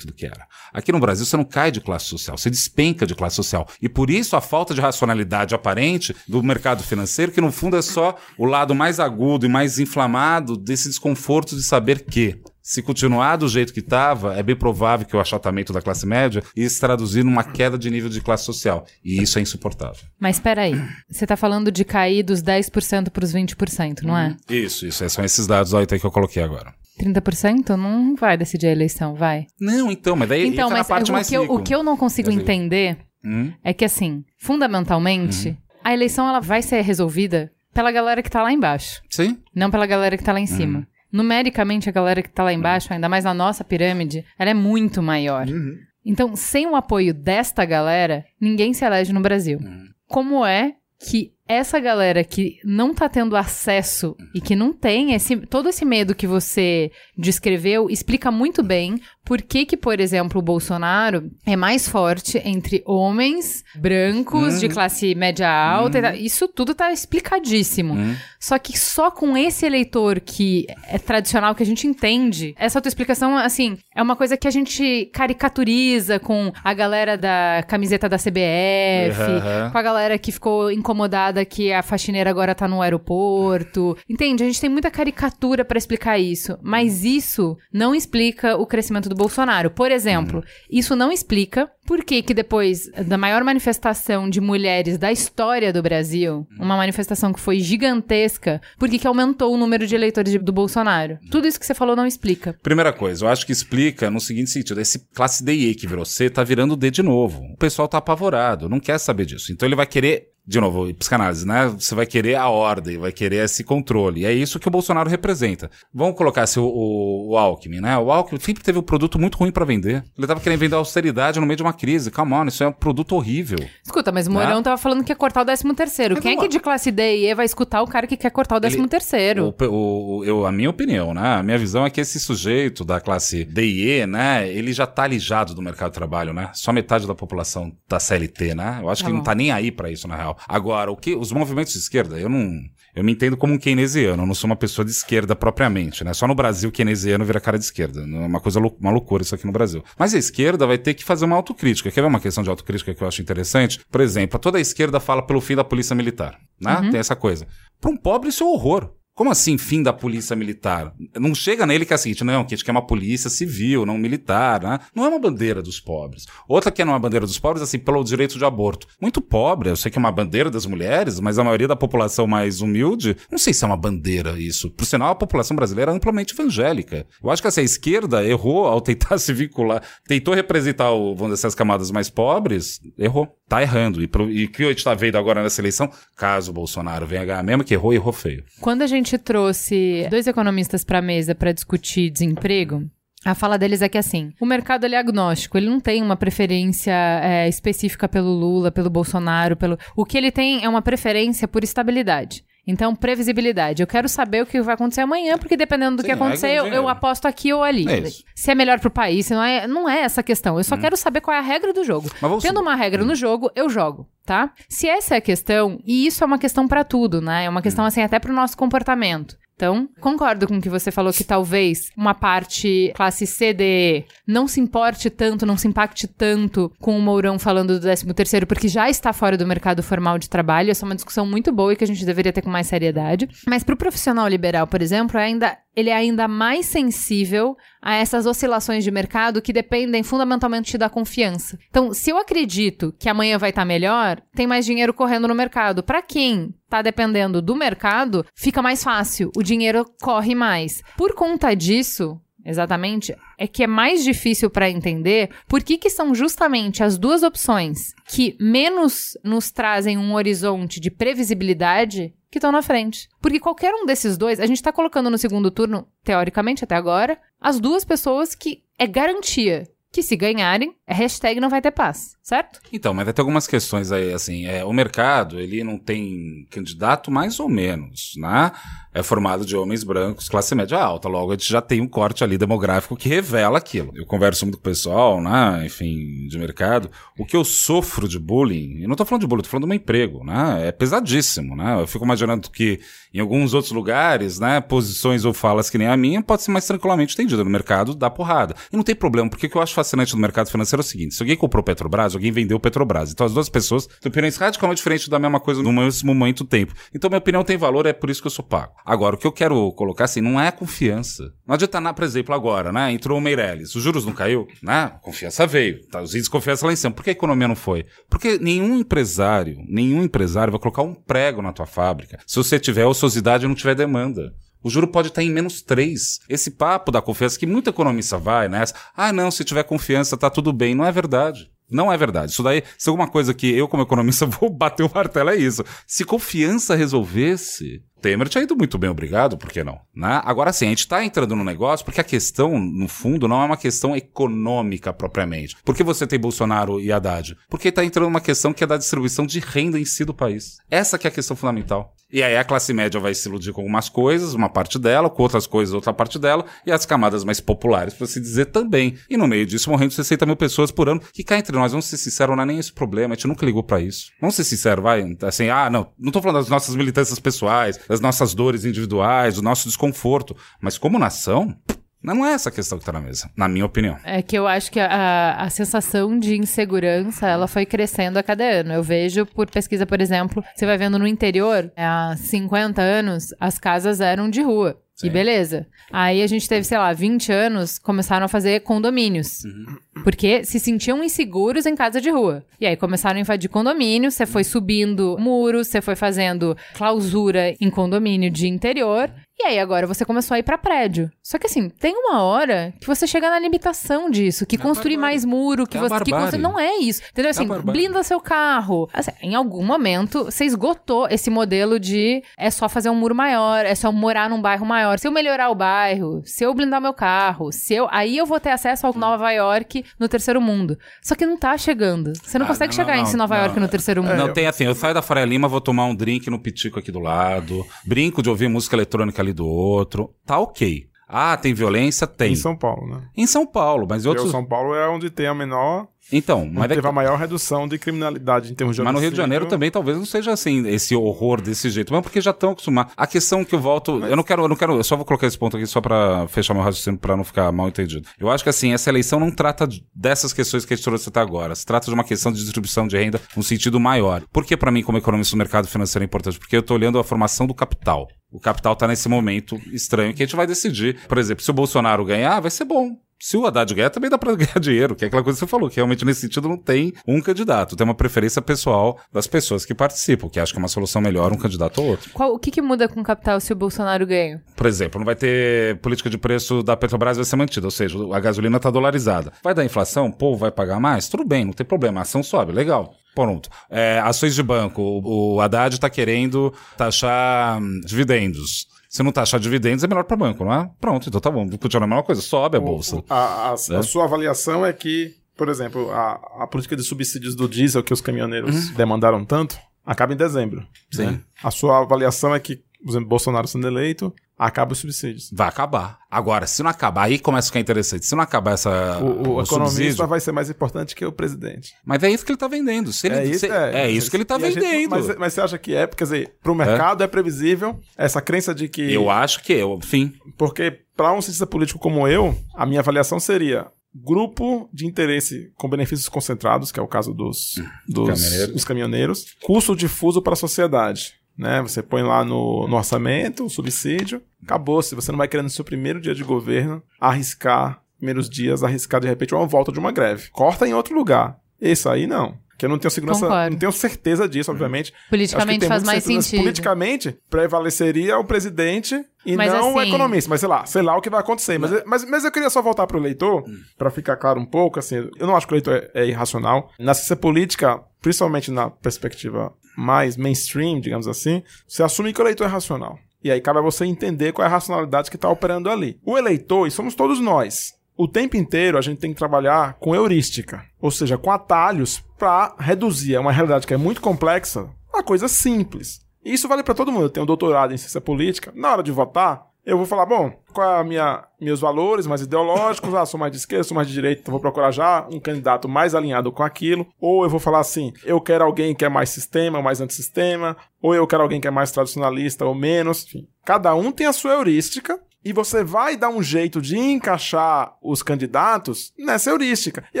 do que era. Aqui no Brasil você não cai de classe social, você despenca de classe social. E por isso a falta de racionalidade aparente do mercado financeiro, que no fundo é só o lado mais agudo e mais inflamado desse desconforto de saber que se continuar do jeito que estava, é bem provável que o achatamento da classe média ia se traduzir numa queda de nível de classe social. E isso é insuportável. Mas peraí, você tá falando de cair dos 10% pros 20%, não é? Isso, isso. São esses dados da OIT que eu coloquei agora. 30% não vai decidir a eleição, vai. Não, então, mas daí Então, entra mas na parte o, mais que eu, o que eu não consigo entender Hum? é que, assim, fundamentalmente, Uhum. a eleição ela vai ser resolvida pela galera que tá lá embaixo, Sim. não pela galera que tá lá em cima. Uhum. Numericamente, a galera que tá lá embaixo, ainda mais na nossa pirâmide, ela é muito maior. Uhum. Então, sem o apoio desta galera, ninguém se elege no Brasil. Uhum. Como é que essa galera que não tá tendo acesso e que não tem esse todo esse medo que você descreveu explica muito bem por que que, por exemplo, o Bolsonaro é mais forte entre homens brancos de classe média alta, tal. isso tudo tá explicadíssimo. Hum. Só que só com esse eleitor que é tradicional, que a gente entende, essa tua explicação, assim, é uma coisa que a gente caricaturiza com a galera da camiseta da CBF, Aham. com a galera que ficou incomodada que a faxineira agora tá no aeroporto. Entende? A gente tem muita caricatura pra explicar isso, mas isso não explica o crescimento do Bolsonaro. Por exemplo, isso não explica por que que depois da maior manifestação de mulheres da história do Brasil, uma manifestação que foi gigantesca, por que que aumentou o número de eleitores de- do Bolsonaro? Tudo isso que você falou não explica. Primeira coisa, eu acho que explica no seguinte sentido: esse classe D e E que virou C tá virando D de novo. O pessoal tá apavorado, não quer saber disso. Então ele vai querer de novo, psicanálise, né? Você vai querer a ordem, vai querer esse controle. E é isso que o Bolsonaro representa. Vamos colocar assim, o, o, o Alckmin, né? O Alckmin sempre teve um produto muito ruim para vender. Ele tava querendo vender austeridade no meio de uma crise. Calma, on, isso é um produto horrível. Escuta, mas o Mourão né? tava falando que ia cortar o 13 terceiro. Quem é que de classe D e E vai escutar o cara que quer cortar o 13 terceiro? O, o, eu, a minha opinião, né? A minha visão é que esse sujeito da classe D e E, né? Ele já tá alijado do mercado de trabalho, né? Só metade da população da CLT, né? Eu acho tá que bom. ele não tá nem aí para isso, na real. Agora, o que os movimentos de esquerda, eu não. Eu me entendo como um keynesiano, eu não sou uma pessoa de esquerda propriamente, né? Só no Brasil keynesiano vira cara de esquerda. É uma coisa, uma loucura isso aqui no Brasil. Mas a esquerda vai ter que fazer uma autocrítica. Quer ver uma questão de autocrítica que eu acho interessante? Por exemplo, toda a esquerda fala pelo fim da polícia militar, né? Uhum. Tem essa coisa. Para um pobre isso é um horror. Como assim fim da polícia militar? Não chega nele que é assim, não, que a gente quer uma polícia civil, não militar, né? Não é uma bandeira dos pobres. Outra que é uma bandeira dos pobres, assim, pelo direito de aborto. Muito pobre, eu sei que é uma bandeira das mulheres, mas a maioria da população mais humilde, não sei se é uma bandeira isso. Por sinal, a população brasileira é amplamente evangélica. Eu acho que essa esquerda errou ao tentar *laughs* se vincular, tentou representar, o, vamos dizer, as camadas mais pobres, errou. Tá errando. E, e o que a gente tá vendo agora nessa eleição, caso o Bolsonaro venha ganhar mesmo, que errou, errou feio. Quando a gente gente trouxe dois economistas para a mesa para discutir desemprego, a fala deles é que assim, o mercado ele é agnóstico, ele não tem uma preferência é, específica pelo Lula, pelo Bolsonaro, pelo. O que ele tem é uma preferência por estabilidade. Então, previsibilidade. Eu quero saber o que vai acontecer amanhã, porque dependendo do Sim, que acontecer, é eu, eu, aposto aqui ou ali. É se é melhor pro país, não é, não é essa questão. Eu só hum. quero saber qual é a regra do jogo. Tendo uma regra hum. no jogo, eu jogo, tá? Se essa é a questão, e isso é uma questão para tudo, né? É uma questão, hum. assim, até pro nosso comportamento. Então, concordo com o que você falou que talvez uma parte classe C, D, não se importe tanto, não se impacte tanto com o Mourão falando do 13 terceiro, porque já está fora do mercado formal de trabalho. Essa é uma discussão muito boa e que a gente deveria ter com mais seriedade. Mas para o profissional liberal, por exemplo, ainda ele é ainda mais sensível a essas oscilações de mercado que dependem fundamentalmente da confiança. Então, se eu acredito que amanhã vai estar tá melhor, tem mais dinheiro correndo no mercado. Para quem está dependendo do mercado, fica mais fácil, o dinheiro corre mais. Por conta disso, Exatamente, é que é mais difícil para entender por que, que são justamente as duas opções que menos nos trazem um horizonte de previsibilidade que estão na frente. Porque qualquer um desses dois, a gente está colocando no segundo turno, teoricamente até agora, as duas pessoas que é garantia que se ganharem, a hashtag não vai ter paz, certo? Então, mas vai ter algumas questões aí, assim, é, o mercado, ele não tem candidato mais ou menos, né? é formado de homens brancos, classe média alta. Logo, a gente já tem um corte ali demográfico que revela aquilo. Eu converso muito com o pessoal, né, enfim, de mercado. O que eu sofro de bullying, eu não tô falando de bullying, tô falando do meu emprego, né, é pesadíssimo, né. Eu fico imaginando que em alguns outros lugares, né, posições ou falas que nem a minha pode ser mais tranquilamente entendida. No mercado, dá porrada. E não tem problema, porque o que eu acho fascinante no mercado financeiro é o seguinte, se alguém comprou Petrobras, alguém vendeu Petrobras. Então as duas pessoas têm opiniões radicalmente diferentes da mesma coisa no mesmo momento tempo. Então minha opinião tem valor, é por isso que eu sou pago. Agora, o que eu quero colocar assim, não é a confiança. Não adianta nada, por exemplo, agora, né? Entrou o Meirelles, os juros não caiu, né? A confiança veio, tá? Os índices de confiança lá em cima. Por que a economia não foi? Porque nenhum empresário, nenhum empresário vai colocar um prego na tua fábrica se você tiver ociosidade e não tiver demanda. O juro pode estar em menos 3. Esse papo da confiança que muita economista vai nessa. Ah, não, se tiver confiança tá tudo bem. Não é verdade. Não é verdade. Isso daí, se alguma coisa que eu, como economista, *laughs* vou bater o martelo, é isso. Se confiança resolvesse, Temer tinha ido muito bem, obrigado, por que não? Né? Agora sim, a gente está entrando no negócio porque a questão, no fundo, não é uma questão econômica propriamente. Por que você tem Bolsonaro e Haddad? Porque está entrando uma questão que é da distribuição de renda em si do país. Essa que é a questão fundamental. E aí a classe média vai se iludir com algumas coisas, uma parte dela, com outras coisas, outra parte dela, e as camadas mais populares, para se dizer também. E no meio disso, morrendo 60 mil pessoas por ano, que cá entre nós, vamos ser sinceros, não é nem esse problema, a gente nunca ligou para isso. Vamos ser sinceros, vai, assim, ah, não, não tô falando das nossas militâncias pessoais, das nossas dores individuais, do nosso desconforto, mas como nação, não é essa a questão que está na mesa, na minha opinião. É que eu acho que a, a sensação de insegurança, ela foi crescendo a cada ano. Eu vejo por pesquisa, por exemplo, você vai vendo no interior, há 50 anos, as casas eram de rua. Sim. E beleza. Aí a gente teve, sei lá, 20 anos, começaram a fazer condomínios. Uhum. Porque se sentiam inseguros em casa de rua. E aí começaram a invadir condomínio, você foi subindo muros, você foi fazendo clausura em condomínio de interior. E aí agora você começou a ir pra prédio. Só que assim, tem uma hora que você chega na limitação disso, que É construir mais muro, que É você que construir não é isso. Entendeu? Assim, barbárie. blinda seu carro. Assim, em algum momento você esgotou esse modelo de é só fazer um muro maior, é só morar num bairro maior. Se eu melhorar o bairro, se eu blindar meu carro, se eu aí eu vou ter acesso ao Nova York no terceiro mundo. Só que não tá chegando. Você não Ah, consegue não, chegar não, em Nova não. York no terceiro mundo. Não, tem assim, eu saio da Faria Lima, vou tomar um drink no Pitico aqui do lado, brinco de ouvir música eletrônica ali do outro, tá ok. Ah, tem violência? Tem. Em São Paulo, né? Em São Paulo, mas em outros... São Paulo é onde tem a menor, Então, mas, é teve que- a maior redução de criminalidade em termos de mas no Rio de. Janeiro também talvez não seja assim, esse horror desse jeito, mas porque já estão acostumados. A questão que eu volto, eu não quero, eu não quero, eu só vou colocar esse ponto aqui só pra fechar meu raciocínio pra não ficar mal entendido. Eu acho que assim, essa eleição não trata de- dessas questões que a gente trouxe até agora, se trata de uma questão de distribuição de renda num sentido maior. Por que pra mim como economista do mercado financeiro é importante? Porque eu tô olhando a formação do capital. O capital tá nesse momento estranho que a gente vai decidir. Por exemplo, se o Bolsonaro ganhar, vai ser bom. Se o Haddad ganhar, também dá pra *laughs* ganhar dinheiro, que é aquela coisa que você falou, que realmente nesse sentido não tem um candidato, tem uma preferência pessoal das pessoas que participam, que acham que é uma solução melhor um candidato ou outro. Qual- o que, que muda com o capital se o Bolsonaro ganha? Por exemplo, não vai ter política de preço da Petrobras vai ser mantida, ou seja, a gasolina tá dolarizada. Vai dar inflação? O povo vai pagar mais? Tudo bem, não tem problema, a ação sobe, legal. Pronto. É, ações de banco, o, Haddad tá querendo taxar hum, dividendos. Se não taxar dividendos, é melhor para banco, não é? Pronto, então tá bom. Continua a mesma coisa, sobe a bolsa. A, a- Né? a sua avaliação é que, por exemplo, a, a política de subsídios do diesel que os caminhoneiros demandaram tanto acaba em dezembro. Uhum. Sim. né? A sua avaliação é que, por exemplo, Bolsonaro sendo eleito, acaba os subsídios. Vai acabar. Agora, se não acabar, aí começa a ficar interessante. Se não acabar essa. O, o o economista subsídio, vai ser mais importante que o presidente. mas é isso que ele tá vendendo. Se ele, é isso, se- é isso que ele tá E a gente- vendendo. mas, mas você acha que é? Porque, quer dizer, pro mercado é, previsível essa crença de que... Eu acho que eu, sim. Porque para um cientista político como eu, a minha avaliação seria grupo de interesse com benefícios concentrados, que é o caso dos, dos Caminhoneiros. dos caminhoneiros, custo difuso para a sociedade. Né? Você põe lá no, no orçamento o subsídio, acabou. Se você não vai querer no seu primeiro dia de governo arriscar, primeiros dias, arriscar de repente uma volta de uma greve. Corta em outro lugar. Esse aí não. Que eu não tenho segurança, Concordo. não tenho certeza disso, obviamente. Politicamente faz mais certeza. sentido. Politicamente, prevaleceria o presidente e Mas não o assim- economista. Mas sei lá, sei lá o que vai acontecer. Mas, mas, mas eu queria só voltar pro eleitor, Hum. pra ficar claro um pouco, assim, eu não acho que o eleitor é, é irracional. Na ciência política, principalmente na perspectiva mais mainstream, digamos assim, você assume que o eleitor é racional. E aí cabe a você entender qual é a racionalidade que está operando ali. O eleitor, e somos todos nós, o tempo inteiro a gente tem que trabalhar com heurística, ou seja, com atalhos para reduzir uma realidade que é muito complexa a coisa simples. E isso vale para todo mundo. Eu tenho um doutorado em ciência política. Na hora de votar, eu vou falar, bom, qual é a minha meus valores mais ideológicos? Ah, sou mais de esquerda, sou mais de direita, então vou procurar já um candidato mais alinhado com aquilo. Ou eu vou falar assim, eu quero alguém que é mais sistema, mais antissistema, ou eu quero alguém que é mais tradicionalista ou menos, enfim. Cada um tem a sua heurística e você vai dar um jeito de encaixar os candidatos nessa heurística. E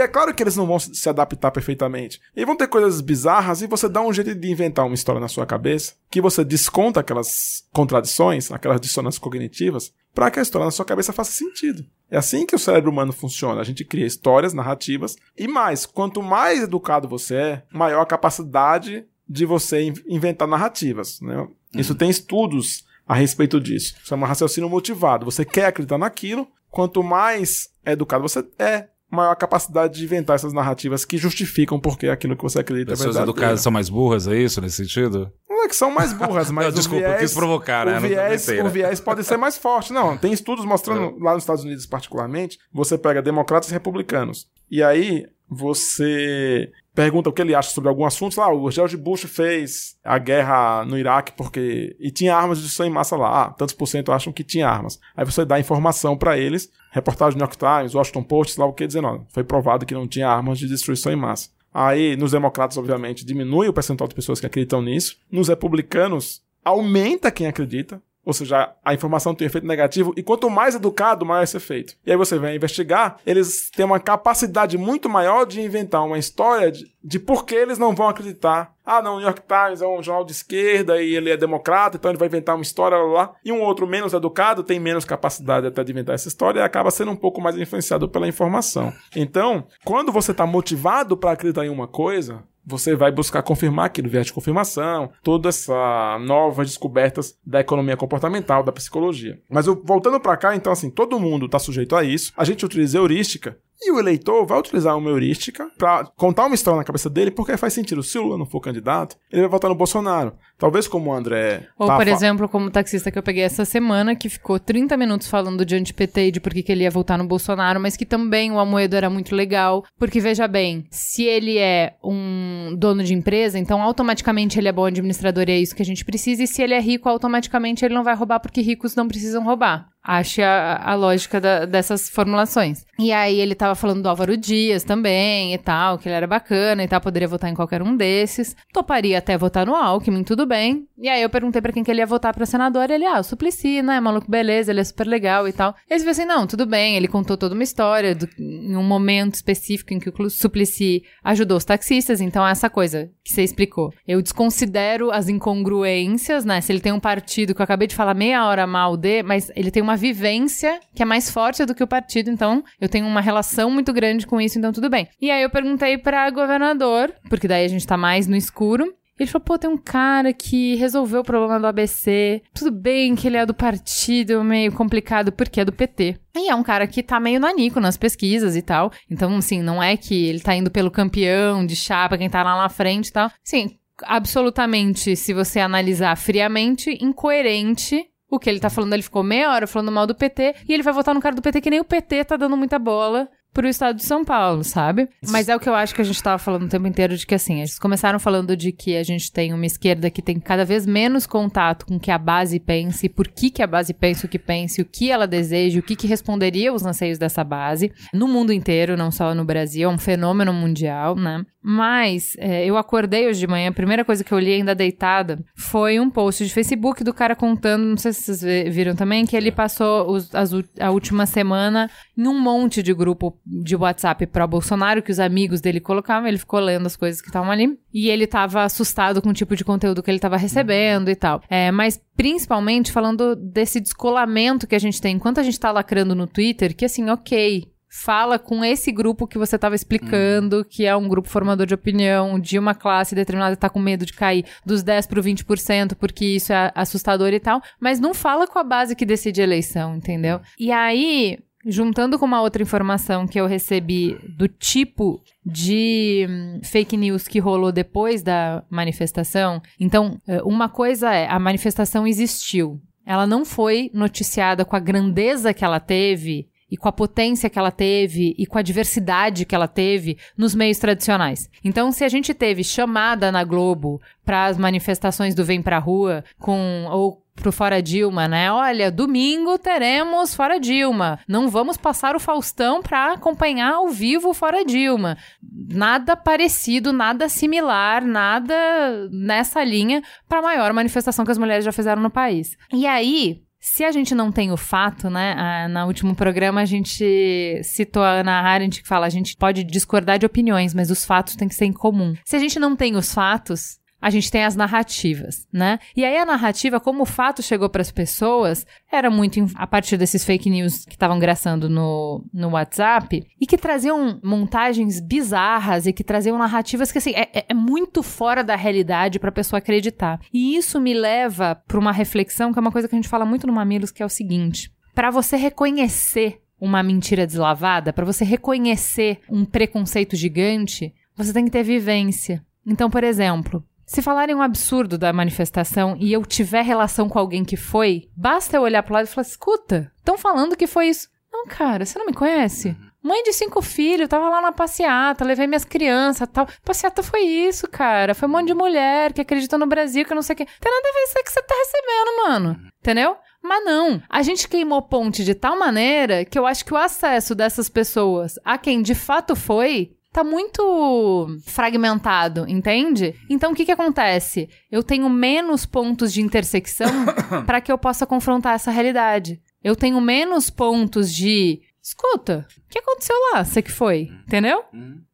é claro que eles não vão se adaptar perfeitamente. E vão ter coisas bizarras e você dá um jeito de inventar uma história na sua cabeça que você desconta aquelas contradições, aquelas dissonâncias cognitivas, para que a história na sua cabeça faça sentido. É assim que o cérebro humano funciona. A gente cria histórias, narrativas e mais, quanto mais educado você é, maior a capacidade de você in- inventar narrativas. Né? Isso tem estudos a respeito disso. Chama raciocínio motivado. Você quer acreditar naquilo, quanto mais educado você é, maior a capacidade de inventar essas narrativas que justificam porque aquilo que você acredita é Pessoas verdadeiro. educadas são mais burras, é isso, nesse sentido? Não é que são mais burras, *laughs* mas Não, desculpa, eu viés, quis provocar, né? O viés, o viés pode ser mais forte. Não, tem estudos mostrando, lá nos Estados Unidos particularmente, você pega democratas e republicanos. E aí você pergunta o que ele acha sobre algum assunto. Lá, o George Bush fez a guerra no Iraque porque... E tinha armas de destruição em massa lá. Ah, tantos por cento acham que tinha armas. Aí você dá informação pra eles. Reportagem do New York Times, Washington Post, lá o que, dizendo, ó, foi provado que não tinha armas de destruição em massa. Aí, nos democratas, obviamente, diminui o percentual de pessoas que acreditam nisso. Nos republicanos, aumenta quem acredita. Ou seja, a informação tem um efeito negativo e quanto mais educado, maior esse efeito. E aí você vai investigar, eles têm uma capacidade muito maior de inventar uma história de, de por que eles não vão acreditar. Ah, não, o New York Times é um jornal de esquerda e ele é democrata, então ele vai inventar uma história lá, lá. E um outro menos educado tem menos capacidade até de inventar essa história e acaba sendo um pouco mais influenciado pela informação. Então, quando você está motivado para acreditar em uma coisa, você vai buscar confirmar aquilo, viés de confirmação, todas essas novas descobertas da economia comportamental, da psicologia. Mas eu, voltando para cá, então assim, todo mundo está sujeito a isso. A gente utiliza heurística e o eleitor vai utilizar uma heurística para contar uma história na cabeça dele, porque faz sentido. Se o Lula não for candidato, ele vai votar no Bolsonaro. Talvez como o André. Ou, por exemplo, como o taxista que eu peguei essa semana, que ficou 30 minutos falando de anti-PT e de por que ele ia votar no Bolsonaro, mas que também o Amoedo era muito legal. Porque, veja bem, se ele é um dono de empresa, então automaticamente ele é bom administrador e é isso que a gente precisa. E se ele é rico, automaticamente ele não vai roubar, porque ricos não precisam roubar. Ache a, a lógica da, dessas formulações. E aí ele tava falando do Álvaro Dias também e tal, que ele era bacana e tal, poderia votar em qualquer um desses. Toparia até votar no Alckmin, tudo bem. E aí eu perguntei para quem que ele ia votar pra senador, e ele, ah, o Suplicy, né, maluco, beleza, ele é super legal e tal. Eles assim, não, tudo bem, ele contou toda uma história do, em um momento específico em que o Suplicy ajudou os taxistas, então é essa coisa que você explicou. Eu desconsidero as incongruências, né, se ele tem um partido que eu acabei de falar meia hora mal de, mas ele tem uma vivência que é mais forte do que o partido, então eu tenho uma relação muito grande com isso, então tudo bem. E aí eu perguntei para governador, porque daí a gente tá mais no escuro, ele falou, pô, tem um cara que resolveu o problema do ABC. Tudo bem que ele é do partido, meio complicado, porque é do PT. E é um cara que tá meio nanico nas pesquisas e tal. Então, assim, não é que ele tá indo pelo campeão de chapa, quem tá lá na frente e tal. Sim, absolutamente, se você analisar friamente, incoerente o que ele tá falando. Ele ficou meia hora falando mal do PT e ele vai votar no cara do PT que nem o PT tá dando muita bola pro estado de São Paulo, sabe? Mas é o que eu acho que a gente tava falando o tempo inteiro de que assim, eles começaram falando de que a gente tem uma esquerda que tem cada vez menos contato com o que a base pensa e por que que a base pensa o que pensa, o que ela deseja, o que que responderia aos anseios dessa base, no mundo inteiro, não só no Brasil, é um fenômeno mundial, né? Mas é, eu acordei hoje de manhã, a primeira coisa que eu li ainda deitada foi um post de Facebook do cara contando, não sei se vocês viram também, que ele passou os, as, a última semana em um monte de grupo de WhatsApp para Bolsonaro que os amigos dele colocavam, ele ficou lendo as coisas que estavam ali e ele tava assustado com o tipo de conteúdo que ele tava recebendo e tal. É, mas principalmente falando desse descolamento que a gente tem enquanto a gente tá lacrando no Twitter, que assim, ok, fala com esse grupo que você estava explicando, hum. que é um grupo formador de opinião de uma classe determinada está com medo de cair dos 10 para o 20%, porque isso é assustador e tal, mas não fala com a base que decide a eleição, entendeu? E aí, juntando com uma outra informação que eu recebi do tipo de hum, fake news que rolou depois da manifestação, então, eh, uma coisa é, a manifestação existiu. Ela não foi noticiada com a grandeza que ela teve e com a potência que ela teve e com a diversidade que ela teve nos meios tradicionais. Então, se a gente teve chamada na Globo para as manifestações do Vem Pra Rua com ou pro Fora Dilma, né? Olha, domingo teremos Fora Dilma. Não vamos passar o Faustão para acompanhar ao vivo o Fora Dilma. Nada parecido, nada similar, nada nessa linha para a maior manifestação que as mulheres já fizeram no país. E aí, se a gente não tem o fato, né? A, no último programa a gente citou a Ana Arendt que fala: a gente pode discordar de opiniões, mas os fatos têm que ser em comum. Se a gente não tem os fatos, a gente tem as narrativas, né? E aí a narrativa, como o fato chegou para as pessoas, era muito a partir desses fake news que estavam graçando no, no WhatsApp e que traziam montagens bizarras e que traziam narrativas que, assim, é, é muito fora da realidade para a pessoa acreditar. E isso me leva para uma reflexão que é uma coisa que a gente fala muito no Mamilos, que é o seguinte: para você reconhecer uma mentira deslavada, para você reconhecer um preconceito gigante, você tem que ter vivência. Então, por exemplo, se falarem um absurdo da manifestação e eu tiver relação com alguém que foi, basta eu olhar pro lado e falar: escuta, estão falando que foi isso. Não, cara, você não me conhece? Mãe de cinco filhos, tava lá na passeata, levei minhas crianças tal. Passeata foi isso, cara. Foi um monte de mulher que acredita no Brasil, que não sei o quê. Tem nada a ver isso que você tá recebendo, mano. Entendeu? Mas não. A gente queimou ponte de tal maneira que eu acho que o acesso dessas pessoas a quem de fato foi tá muito fragmentado, entende? Então o que que acontece? Eu tenho menos pontos de intersecção *coughs* para que eu possa confrontar essa realidade. Eu tenho menos pontos de escuta, o que aconteceu lá? Você que foi, entendeu?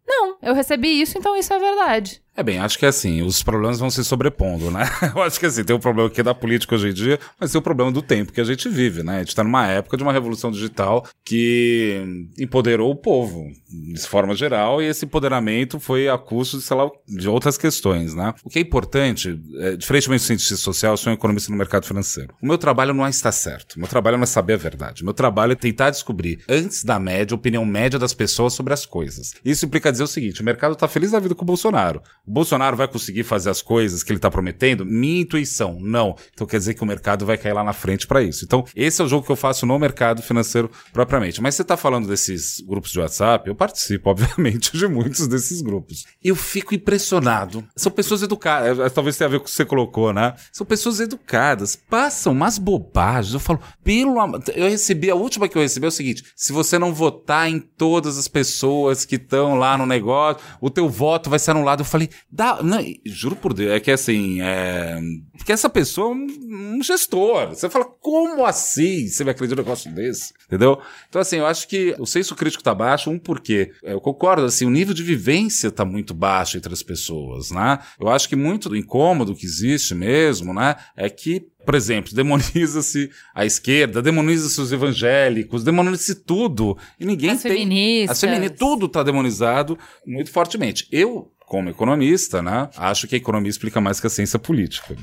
Não, eu recebi isso, então isso é verdade. É bem, acho que é assim, os problemas vão se sobrepondo, né? *laughs* Eu acho que assim, tem o problema que é da política hoje em dia, mas tem o problema do tempo que a gente vive, né? A gente tá numa época de uma revolução digital que empoderou o povo, de forma geral, e esse empoderamento foi a custo de, sei lá, de outras questões, né? O que é importante, é, diferentemente do cientista social, eu sou um economista no mercado financeiro. O meu trabalho não é estar certo, o meu trabalho não é saber a verdade. O meu trabalho é tentar descobrir, antes da média, a opinião média das pessoas sobre as coisas. Isso implica dizer o seguinte, o mercado tá feliz da vida com o Bolsonaro. O Bolsonaro vai conseguir fazer as coisas que ele está prometendo? Minha intuição, não. Então quer dizer que o mercado vai cair lá na frente para isso. Então, esse é o jogo que eu faço no mercado financeiro propriamente. Mas você está falando desses grupos de WhatsApp, eu participo, *laughs* obviamente, de muitos desses grupos. Eu fico impressionado. São pessoas educadas, é, talvez tenha a ver com o que você colocou, né? São pessoas educadas, passam umas bobagens. Eu falo, pelo amor. Eu recebi, a última que eu recebi é o seguinte: se você não votar em todas as pessoas que estão lá no negócio, o teu voto vai ser anulado. Eu falei, Dá, não, juro por Deus, é que assim, é, porque essa pessoa é um, um, gestor. Você fala, como assim você vai acreditar num negócio desse? Entendeu? Então, assim, eu acho que o senso crítico tá baixo, um porque, eu concordo, assim, o nível de vivência tá muito baixo entre as pessoas, né? Eu acho que muito do incômodo que existe mesmo, né, é que por exemplo, demoniza-se a esquerda, demoniza-se os evangélicos, demoniza-se tudo. E ninguém as tem. Feministas. As feministas. Tudo está demonizado muito fortemente. Eu como economista, né? Acho que a economia explica mais que a ciência política.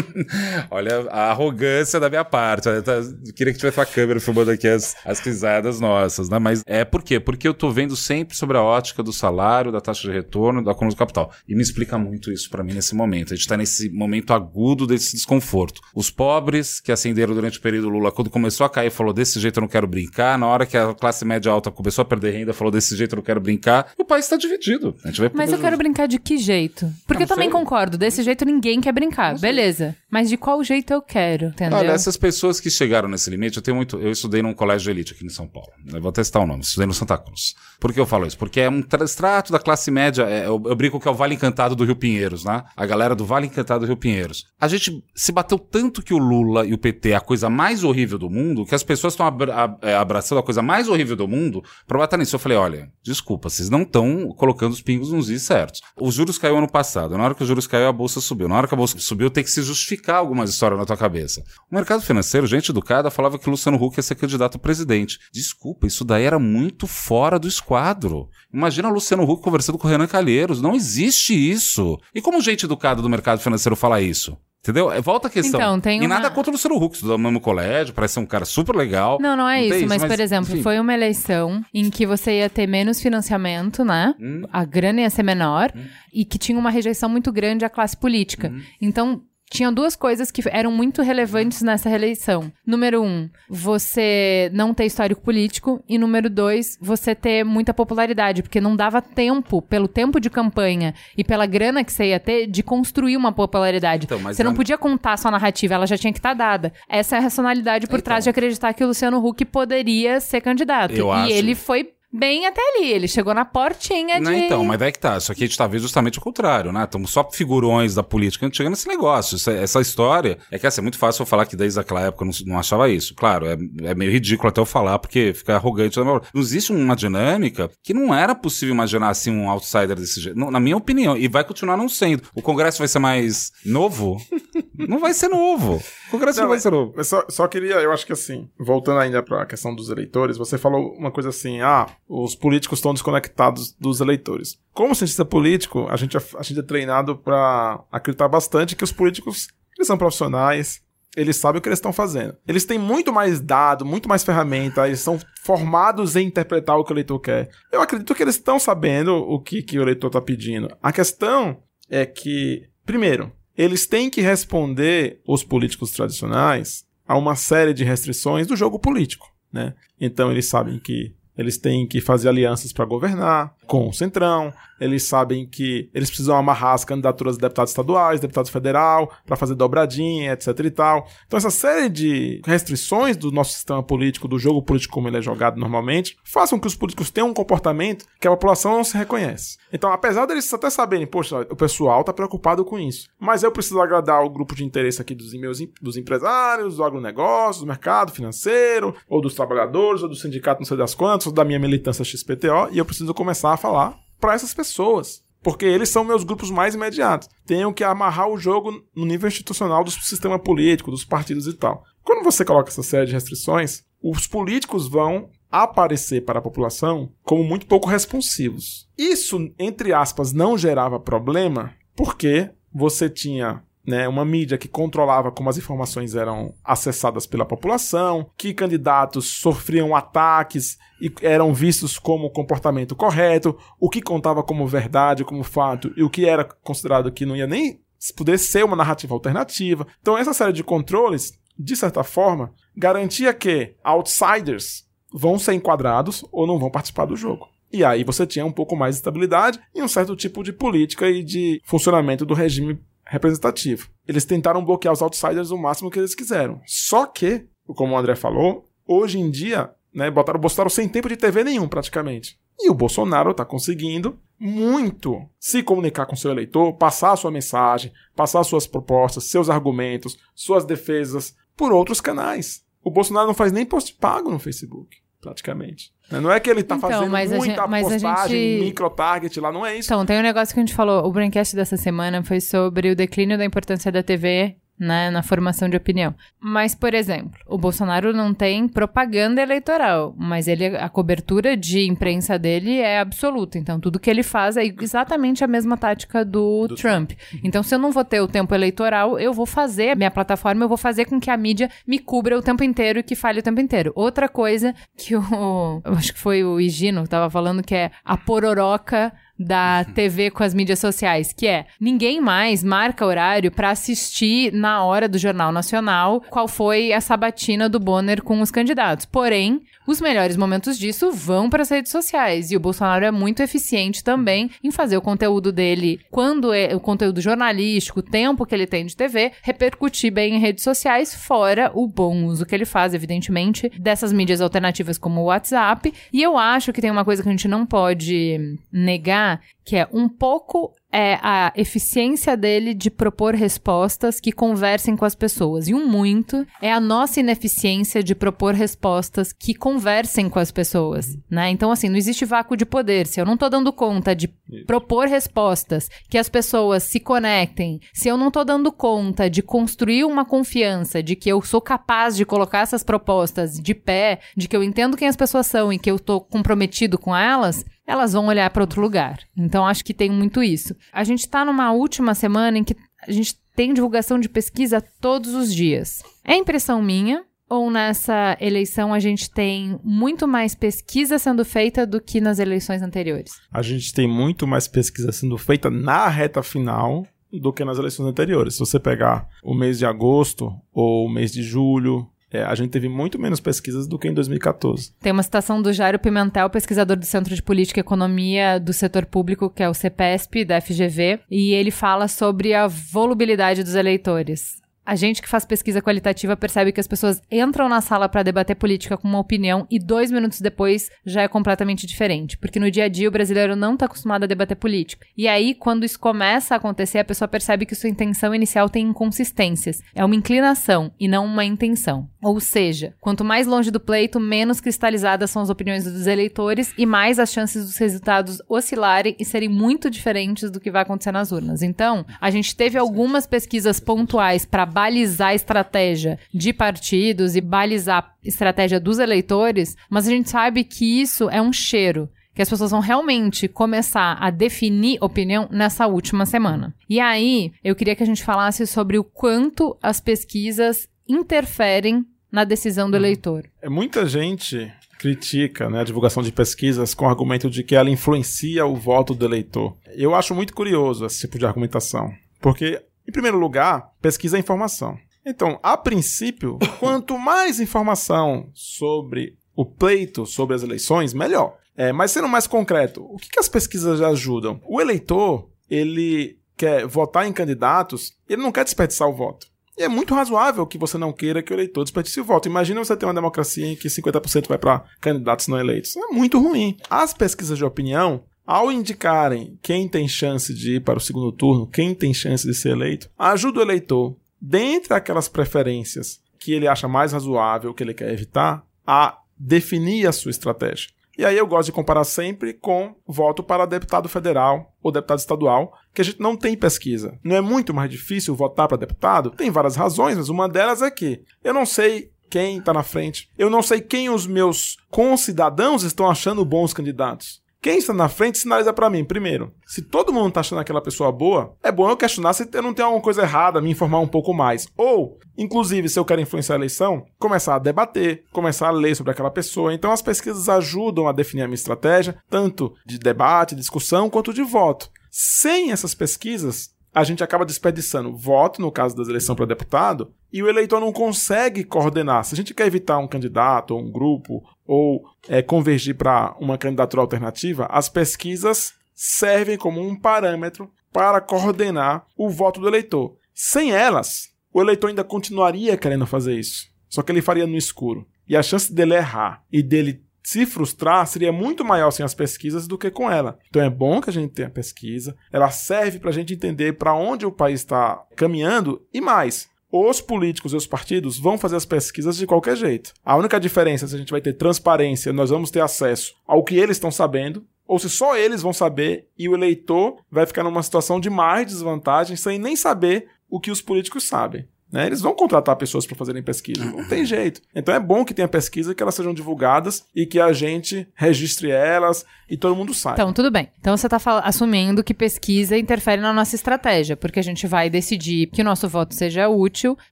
*laughs* Olha a arrogância da minha parte. Eu tá, queria que tivesse a câmera filmando aqui as, as risadas nossas, né? Mas é por quê? Porque eu tô vendo sempre sobre a ótica do salário, da taxa de retorno, da economia do capital. E me explica muito isso para mim nesse momento. A gente tá nesse momento agudo desse desconforto. Os pobres que ascenderam durante o período Lula, quando começou a cair, falou desse jeito eu não quero brincar. Na hora que a classe média alta começou a perder renda, falou desse jeito eu não quero brincar. O país está dividido. A gente vai Mas eu quero brincar de que jeito? Porque eu também concordo, desse jeito ninguém quer brincar, beleza. Mas de qual jeito eu quero, entendeu? Olha, essas pessoas que chegaram nesse limite, eu tenho muito. Eu estudei num colégio de elite aqui em São Paulo. Eu vou testar o nome, estudei no Santa Cruz. Por que eu falo isso? Porque é um extrato da classe média. É, eu, eu brinco que é o Vale Encantado do Rio Pinheiros, né? A galera do Vale Encantado do Rio Pinheiros. A gente se bateu tanto que o Lula e o PT é a coisa mais horrível do mundo, que as pessoas estão abra é, abraçando a coisa mais horrível do mundo pra bater nisso. Eu falei, olha, desculpa, vocês não estão colocando os pingos nos is certos. Os juros caiu ano passado. Na hora que os juros caiu, a bolsa subiu. Na hora que a bolsa subiu, tem que se justificar algumas histórias na tua cabeça. O mercado financeiro, gente educada, falava que Luciano Huck ia ser candidato a presidente. Desculpa, isso daí era muito fora do esquadro. Imagina Luciano Huck conversando com o Renan Calheiros. Não existe isso. E como gente educada do mercado financeiro fala isso? Entendeu? É, volta a questão. Então, tem e uma- nada contra o Luciano Huck, no mesmo colégio, parece ser um cara super legal. Não, não é tem isso, mas, por exemplo, enfim. foi uma eleição em que você ia ter menos financiamento, né? Hum. A grana ia ser menor e que tinha uma rejeição muito grande à classe política. Hum. Então, tinha duas coisas que eram muito relevantes nessa reeleição. Número um, você não ter histórico político. E número dois, você ter muita popularidade, porque não dava tempo, pelo tempo de campanha e pela grana que você ia ter, de construir uma popularidade. Então, você não a- podia contar a sua narrativa, ela já tinha que estar dada. Essa é a racionalidade por Então. trás de acreditar que o Luciano Huck poderia ser candidato. Eu e acho. ele foi bem até ali, ele chegou na portinha de... Não, então, mas daí que tá. Só que a gente tá vendo justamente o contrário, né? Estamos só figurões da política. A gente chega nesse negócio. Essa, essa história. É que assim, é muito fácil eu falar que desde aquela época eu não, não achava isso. Claro, é, é meio ridículo até eu falar, porque fica arrogante. Não existe uma dinâmica que não era possível imaginar assim um outsider desse jeito. Na minha opinião. E vai continuar não sendo. O Congresso vai ser mais novo? *laughs* não vai ser novo. O Congresso não, Não, vai ser novo. Eu só, só queria, eu acho que assim, voltando ainda pra questão dos eleitores, você falou uma coisa assim, ah, os políticos estão desconectados dos eleitores. Como cientista político, a gente, é- a gente é treinado pra acreditar bastante que os políticos, eles são profissionais, eles sabem o que eles estão fazendo. Eles têm muito mais dado, muito mais ferramenta, eles são formados em interpretar o que o eleitor quer. Eu acredito que eles estão sabendo o que, que o eleitor está pedindo. A questão é que, primeiro, eles têm que responder, os políticos tradicionais, a uma série de restrições do jogo político, né? Então eles sabem que eles têm que fazer alianças para governar, com o Centrão, eles sabem que eles precisam amarrar as candidaturas de deputados estaduais, deputados federal, para fazer dobradinha, etc e tal. Então essa série de restrições do nosso sistema político, do jogo político como ele é jogado normalmente, façam que os políticos tenham um comportamento que a população não se reconhece. Então, apesar deles até saberem, poxa, o pessoal está preocupado com isso, mas eu preciso agradar o grupo de interesse aqui dos meus dos empresários, do agronegócio, do mercado financeiro, ou dos trabalhadores, ou do sindicato não sei das quantas, ou da minha militância XPTO, e eu preciso começar a falar para essas pessoas. Porque eles são meus grupos mais imediatos. Tenho que amarrar o jogo no nível institucional do sistema político, dos partidos e tal. Quando você coloca essa série de restrições, os políticos vão aparecer para a população como muito pouco responsivos. Isso, entre aspas, não gerava problema porque você tinha né, uma mídia que controlava como as informações eram acessadas pela população, que candidatos sofriam ataques e eram vistos como comportamento correto, o que contava como verdade, como fato, e o que era considerado que não ia nem poder ser uma narrativa alternativa. Então, essa série de controles, de certa forma, garantia que outsiders vão ser enquadrados ou não vão participar do jogo. E aí você tinha um pouco mais de estabilidade e um certo tipo de política e de funcionamento do regime representativo. Eles tentaram bloquear os outsiders o máximo que eles quiseram. Só que, como o André falou, hoje em dia, né, botaram o Bolsonaro sem tempo de TV nenhum, praticamente. E o Bolsonaro está conseguindo muito se comunicar com seu eleitor, passar a sua mensagem, passar suas propostas, seus argumentos, suas defesas por outros canais. O Bolsonaro não faz nem post pago no Facebook praticamente. Não é que ele tá então, fazendo muita gente, postagem, gente... micro-target lá, não é isso. Então, tem um negócio que a gente falou, o Braincast dessa semana foi sobre o declínio da importância da TV né, na formação de opinião. Mas, por exemplo, o Bolsonaro não tem propaganda eleitoral, mas ele a cobertura de imprensa dele é absoluta. Então, tudo que ele faz é exatamente a mesma tática do, do Trump. Então, se eu não vou ter o tempo eleitoral, eu vou fazer, minha plataforma, eu vou fazer com que a mídia me cubra o tempo inteiro e que fale o tempo inteiro. Outra coisa que o, *laughs* acho que foi o Higino que estava falando que é a pororoca da TV com as mídias sociais, que é ninguém mais marca horário para assistir na hora do Jornal Nacional qual foi a sabatina do Bonner com os candidatos. Porém, os melhores momentos disso vão para as redes sociais e o Bolsonaro é muito eficiente também em fazer o conteúdo dele, quando é o conteúdo jornalístico, o tempo que ele tem de TV, repercutir bem em redes sociais, fora o bom uso que ele faz, evidentemente, dessas mídias alternativas como o WhatsApp. E eu acho que tem uma coisa que a gente não pode negar, que é um pouco é a eficiência dele de propor respostas que conversem com as pessoas. E um muito é a nossa ineficiência de propor respostas que conversem com as pessoas, né? Então, assim, não existe vácuo de poder. Se eu não tô dando conta de propor respostas que as pessoas se conectem, se eu não tô dando conta de construir uma confiança de que eu sou capaz de colocar essas propostas de pé, de que eu entendo quem as pessoas são e que eu tô comprometido com elas, elas vão olhar para outro lugar. Então acho que tem muito isso. A gente está numa última semana em que a gente tem divulgação de pesquisa todos os dias. É impressão minha ou nessa eleição a gente tem muito mais pesquisa sendo feita do que nas eleições anteriores? A gente tem muito mais pesquisa sendo feita na reta final do que nas eleições anteriores. Se você pegar o mês de agosto ou o mês de julho, é, a gente teve muito menos pesquisas do que em 2014. Tem uma citação do Jairo Pimentel, pesquisador do Centro de Política e Economia do Setor Público, que é o CPESP, da FGV, e ele fala sobre a volubilidade dos eleitores. A gente que faz pesquisa qualitativa percebe que as pessoas entram na sala para debater política com uma opinião e dois minutos depois já é completamente diferente. Porque no dia a dia o brasileiro não está acostumado a debater política. E aí, quando isso começa a acontecer, a pessoa percebe que sua intenção inicial tem inconsistências. É uma inclinação e não uma intenção. Ou seja, quanto mais longe do pleito, menos cristalizadas são as opiniões dos eleitores e mais as chances dos resultados oscilarem e serem muito diferentes do que vai acontecer nas urnas. Então, a gente teve algumas pesquisas pontuais para balizar a estratégia de partidos e balizar a estratégia dos eleitores, mas a gente sabe que isso é um cheiro que as pessoas vão realmente começar a definir opinião nessa última semana. E aí, eu queria que a gente falasse sobre o quanto as pesquisas interferem na decisão do uhum. eleitor. É muita gente critica né, a divulgação de pesquisas com o argumento de que ela influencia o voto do eleitor. Eu acho muito curioso esse tipo de argumentação, porque em primeiro lugar, pesquisa é informação. Então, a princípio, *laughs* quanto mais informação sobre o pleito sobre as eleições, melhor. É, mas sendo mais concreto, o que, que as pesquisas ajudam? O eleitor, ele quer votar em candidatos, ele não quer desperdiçar o voto. E é muito razoável que você não queira que o eleitor desperdice o voto. Imagina você ter uma democracia em que 50% vai para candidatos não eleitos. É muito ruim. As pesquisas de opinião, ao indicarem quem tem chance de ir para o segundo turno, quem tem chance de ser eleito, ajuda o eleitor, dentre aquelas preferências que ele acha mais razoável, que ele quer evitar, a definir a sua estratégia. E aí eu gosto de comparar sempre com voto para deputado federal ou deputado estadual, que a gente não tem pesquisa. Não é muito mais difícil votar para deputado? Tem várias razões, mas uma delas é que eu não sei quem está na frente. Eu não sei quem os meus concidadãos estão achando bons candidatos. Quem está na frente sinaliza para mim, primeiro, se todo mundo está achando aquela pessoa boa, é bom eu questionar se eu não tenho alguma coisa errada, me informar um pouco mais. Ou, inclusive, se eu quero influenciar a eleição, começar a debater, começar a ler sobre aquela pessoa. Então as pesquisas ajudam a definir a minha estratégia, tanto de debate, discussão, quanto de voto. Sem essas pesquisas, a gente acaba desperdiçando voto, no caso das eleições para deputado, e o eleitor não consegue coordenar. Se a gente quer evitar um candidato ou um grupo ou é, convergir para uma candidatura alternativa, as pesquisas servem como um parâmetro para coordenar o voto do eleitor. Sem elas, o eleitor ainda continuaria querendo fazer isso, só que ele faria no escuro. E a chance dele errar e dele se frustrar seria muito maior sem as pesquisas do que com ela. Então é bom que a gente tenha pesquisa, ela serve para a gente entender para onde o país está caminhando e mais. Os políticos e os partidos vão fazer as pesquisas de qualquer jeito. A única diferença é se a gente vai ter transparência, nós vamos ter acesso ao que eles estão sabendo, ou se só eles vão saber e o eleitor vai ficar numa situação de mais desvantagem sem nem saber o que os políticos sabem. Né? Eles vão contratar pessoas para fazerem pesquisa, não tem jeito. Então é bom que tenha pesquisa, que elas sejam divulgadas e que a gente registre elas e todo mundo saiba. Então, tudo bem. Então você está assumindo que pesquisa interfere na nossa estratégia, porque a gente vai decidir que o nosso voto seja útil,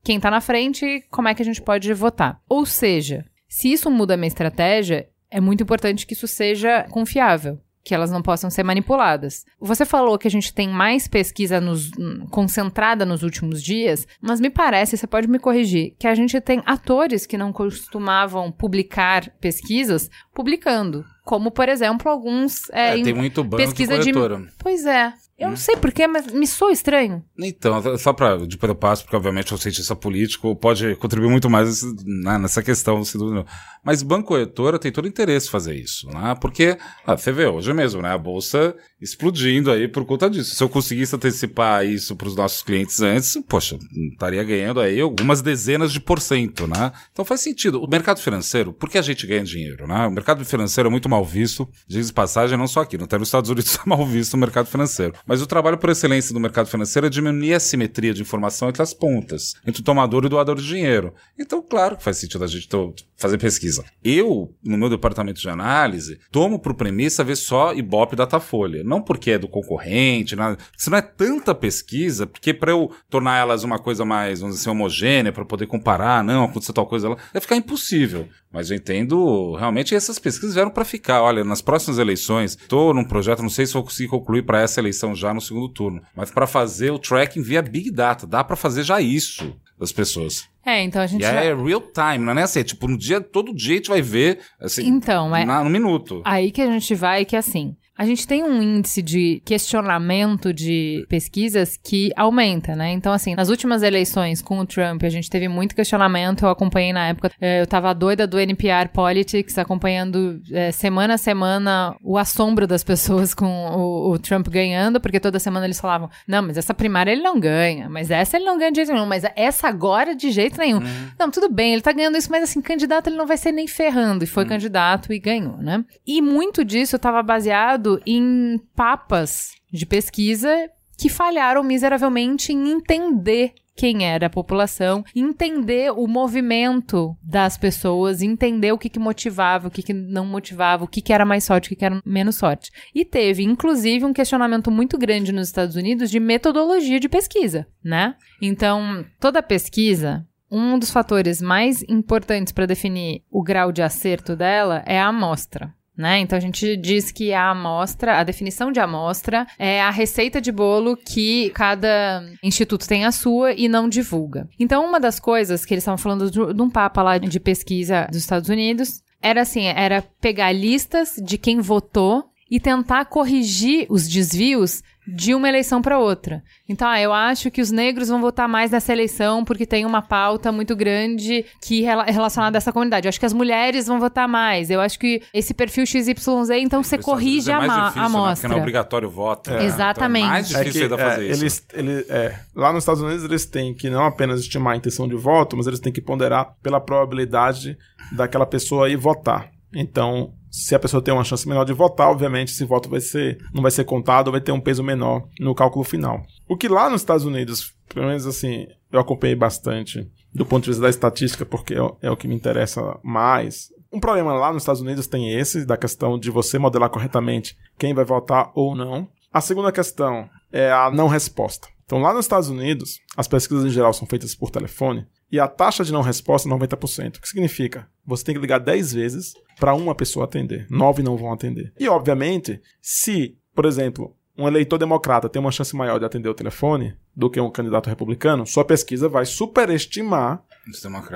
quem está na frente, como é que a gente pode votar. Ou seja, se isso muda a minha estratégia, é muito importante que isso seja confiável que elas não possam ser manipuladas. Você falou que a gente tem mais pesquisa nos, concentrada nos últimos dias, mas me parece, você pode me corrigir, que a gente tem atores que não costumavam publicar pesquisas publicando. Como, por exemplo, alguns. É, é tem muito banco pesquisa de. Pois é. Eu não sei porquê, mas me soa estranho. Então, só para depois eu passo, porque obviamente o cientista político pode contribuir muito mais né, nessa questão. Mas banco corretora tem todo interesse em fazer isso, né? Porque, ah, você vê hoje mesmo, né? A bolsa explodindo aí por conta disso. Se eu conseguisse antecipar isso para os nossos clientes antes, poxa, estaria ganhando aí algumas dezenas de por cento, né? Então faz sentido. O mercado financeiro, por que a gente ganha dinheiro, né? O mercado financeiro é muito mal visto, diz de passagem, não só aqui, não até nos Estados Unidos *laughs* é mal visto o mercado financeiro. Mas o trabalho por excelência do mercado financeiro é diminuir a simetria de informação entre as pontas, entre o tomador e o doador de dinheiro. Então, claro que faz sentido a gente fazer pesquisa. Eu, no meu departamento de análise, tomo por premissa ver só Ibope Datafolha não porque é do concorrente, nada. Se não é tanta pesquisa, porque para eu tornar elas uma coisa mais, vamos dizer assim, homogênea, para poder comparar, não, aconteceu tal coisa lá, vai ficar impossível. Mas eu entendo, realmente, essas pesquisas vieram para ficar. Olha, nas próximas eleições, estou num projeto, não sei se vou conseguir concluir para essa eleição já no segundo turno, mas para fazer o tracking via Big Data, dá para fazer já isso das pessoas. É, então a gente. E já... é real time, não é assim? É tipo, no dia, todo dia a gente vai ver, assim. Então, é. Na, no minuto. Aí que a gente vai, que é assim. A gente tem um índice de questionamento de pesquisas que aumenta, né? Então, assim, nas últimas eleições com o Trump, a gente teve muito questionamento. Eu acompanhei na época, é, eu tava doida do NPR Politics, acompanhando é, semana a semana o assombro das pessoas *laughs* com o, o, Trump ganhando, porque toda semana eles falavam: não, mas essa primária ele não ganha, mas essa ele não ganha de jeito nenhum, mas essa agora de jeito nenhum. Uhum. Não, tudo bem, ele tá ganhando isso, mas assim, candidato ele não vai ser nem ferrando. E foi uhum. candidato e ganhou, né? E muito disso tava baseado em papas de pesquisa que falharam miseravelmente em entender quem era a população, entender o movimento das pessoas, entender o que, que motivava, o que, que não motivava, o que, que era mais sorte, o que, que era menos sorte. E teve, inclusive, um questionamento muito grande nos Estados Unidos de metodologia de pesquisa, né? Então, toda pesquisa, um dos fatores mais importantes para definir o grau de acerto dela é a amostra. Né? Então a gente diz que a amostra, a definição de amostra é a receita de bolo que cada instituto tem a sua e não divulga. Então uma das coisas que eles estavam falando de um papa lá de pesquisa dos Estados Unidos era assim, era pegar listas de quem votou e tentar corrigir os desvios de uma eleição para outra. Então, ah, eu acho que os negros vão votar mais nessa eleição porque tem uma pauta muito grande que é relacionada a essa comunidade. Eu acho que as mulheres vão votar mais. Eu acho que esse perfil XYZ, então você corrige é a, mais ma- difícil, a Né? Porque amostra. não é obrigatório o voto. né? Exatamente. Então é mais É difícil que, ainda fazer é, isso. Eles, ele- é, lá nos Estados Unidos eles têm que não apenas estimar a intenção de voto, mas eles têm que ponderar pela probabilidade daquela pessoa ir votar. Então, se a pessoa tem uma chance menor de votar, obviamente esse voto vai ser, não vai ser contado, vai ter um peso menor no cálculo final. O que lá nos Estados Unidos, pelo menos assim, eu acompanhei bastante do ponto de vista da estatística, porque é, o- é que me interessa mais. Um problema lá nos Estados Unidos tem esse, da questão de você modelar corretamente quem vai votar ou não. A segunda questão é a não resposta. Então, lá nos Estados Unidos, as pesquisas em geral são feitas por telefone e a taxa de não resposta é 90%. O que significa? Você tem que ligar 10 vezes para uma pessoa atender. Nove não vão atender. E, obviamente, se, por exemplo, um eleitor democrata tem uma chance maior de atender o telefone do que um candidato republicano, sua pesquisa vai superestimar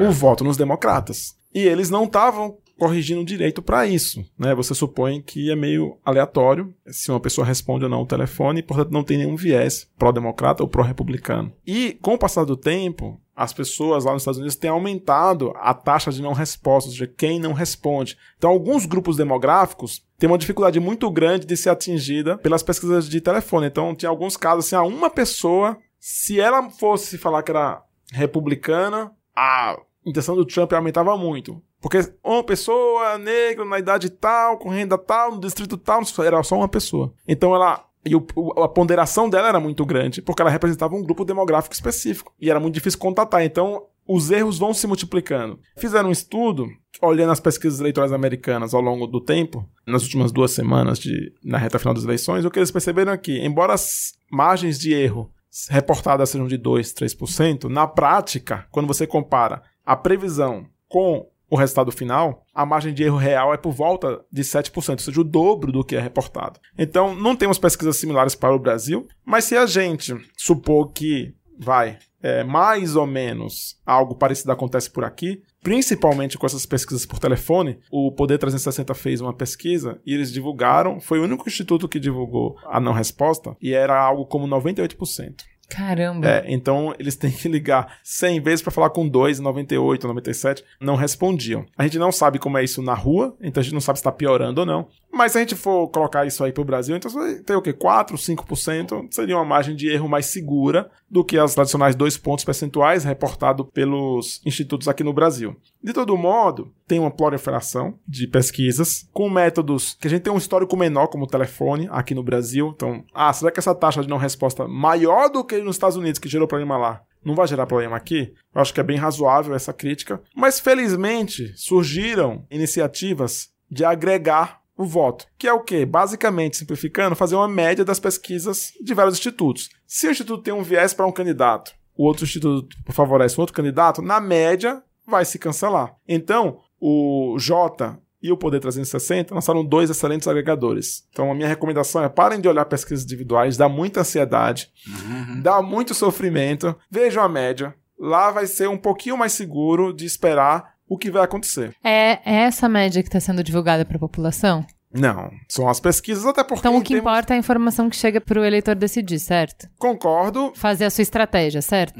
o voto nos democratas. E eles não estavam corrigindo direito para isso, né? Você supõe que é meio aleatório se uma pessoa responde ou não o telefone, e, portanto não tem nenhum viés pró-democrata ou pró-republicano. E com o passar do tempo, as pessoas lá nos Estados Unidos têm aumentado a taxa de não resposta, ou seja, quem não responde. Então, alguns grupos demográficos têm uma dificuldade muito grande de ser atingida pelas pesquisas de telefone. Então, tinha alguns casos assim, a uma pessoa, se ela fosse falar que era republicana, a intenção do Trump aumentava muito. Porque uma pessoa negra na idade tal, com renda tal, no distrito tal, era só uma pessoa. Então ela. E o- a ponderação dela era muito grande, porque ela representava um grupo demográfico específico. E era muito difícil contatar. Então, os erros vão se multiplicando. Fizeram um estudo, olhando as pesquisas eleitorais americanas ao longo do tempo, nas últimas duas semanas, de, na reta final das eleições, o que eles perceberam é que, embora as margens de erro reportadas sejam de 2, 3%, na prática, quando você compara a previsão com o resultado final, a margem de erro real é por volta de 7%, ou seja, o dobro do que é reportado. Então, não temos pesquisas similares para o Brasil, mas se a gente supor que vai é, mais ou menos algo parecido acontece por aqui, principalmente com essas pesquisas por telefone, o Poder 360 fez uma pesquisa e eles divulgaram, foi o único instituto que divulgou a não resposta, e era algo como 98%. Caramba. É, então eles *laughs* têm que ligar 100 vezes para falar com 2, 98, 97, não respondiam. A gente não sabe como é isso na rua, então a gente não sabe se está piorando ou não. Mas se a gente for colocar isso aí pro Brasil, então ter o quê? 4, 5%? Seria uma margem de erro mais segura do que as tradicionais dois pontos percentuais reportado pelos institutos aqui no Brasil. De todo modo, tem uma proliferação de pesquisas com métodos que a gente tem um histórico menor, como o telefone, aqui no Brasil. Então, ah, será que essa taxa de não resposta maior do que nos Estados Unidos, que gerou problema lá, não vai gerar problema aqui? Eu acho que é bem razoável essa crítica. Mas, felizmente, surgiram iniciativas de agregar o voto, que é o quê? Basicamente, simplificando, fazer uma média das pesquisas de vários institutos. Se o instituto tem um viés para um candidato, o outro instituto favorece um outro candidato, na média vai se cancelar. Então, o J e o Poder 360 lançaram dois excelentes agregadores. Então, a minha recomendação é parem de olhar pesquisas individuais, dá muita ansiedade, dá muito sofrimento, vejam a média. Lá vai ser um pouquinho mais seguro de esperar o que vai acontecer. É, é essa média que está sendo divulgada para a população? Não, são as pesquisas, até porque. Então, o que termos- importa é a informação que chega para o eleitor decidir, certo? Concordo. Fazer a sua estratégia, certo?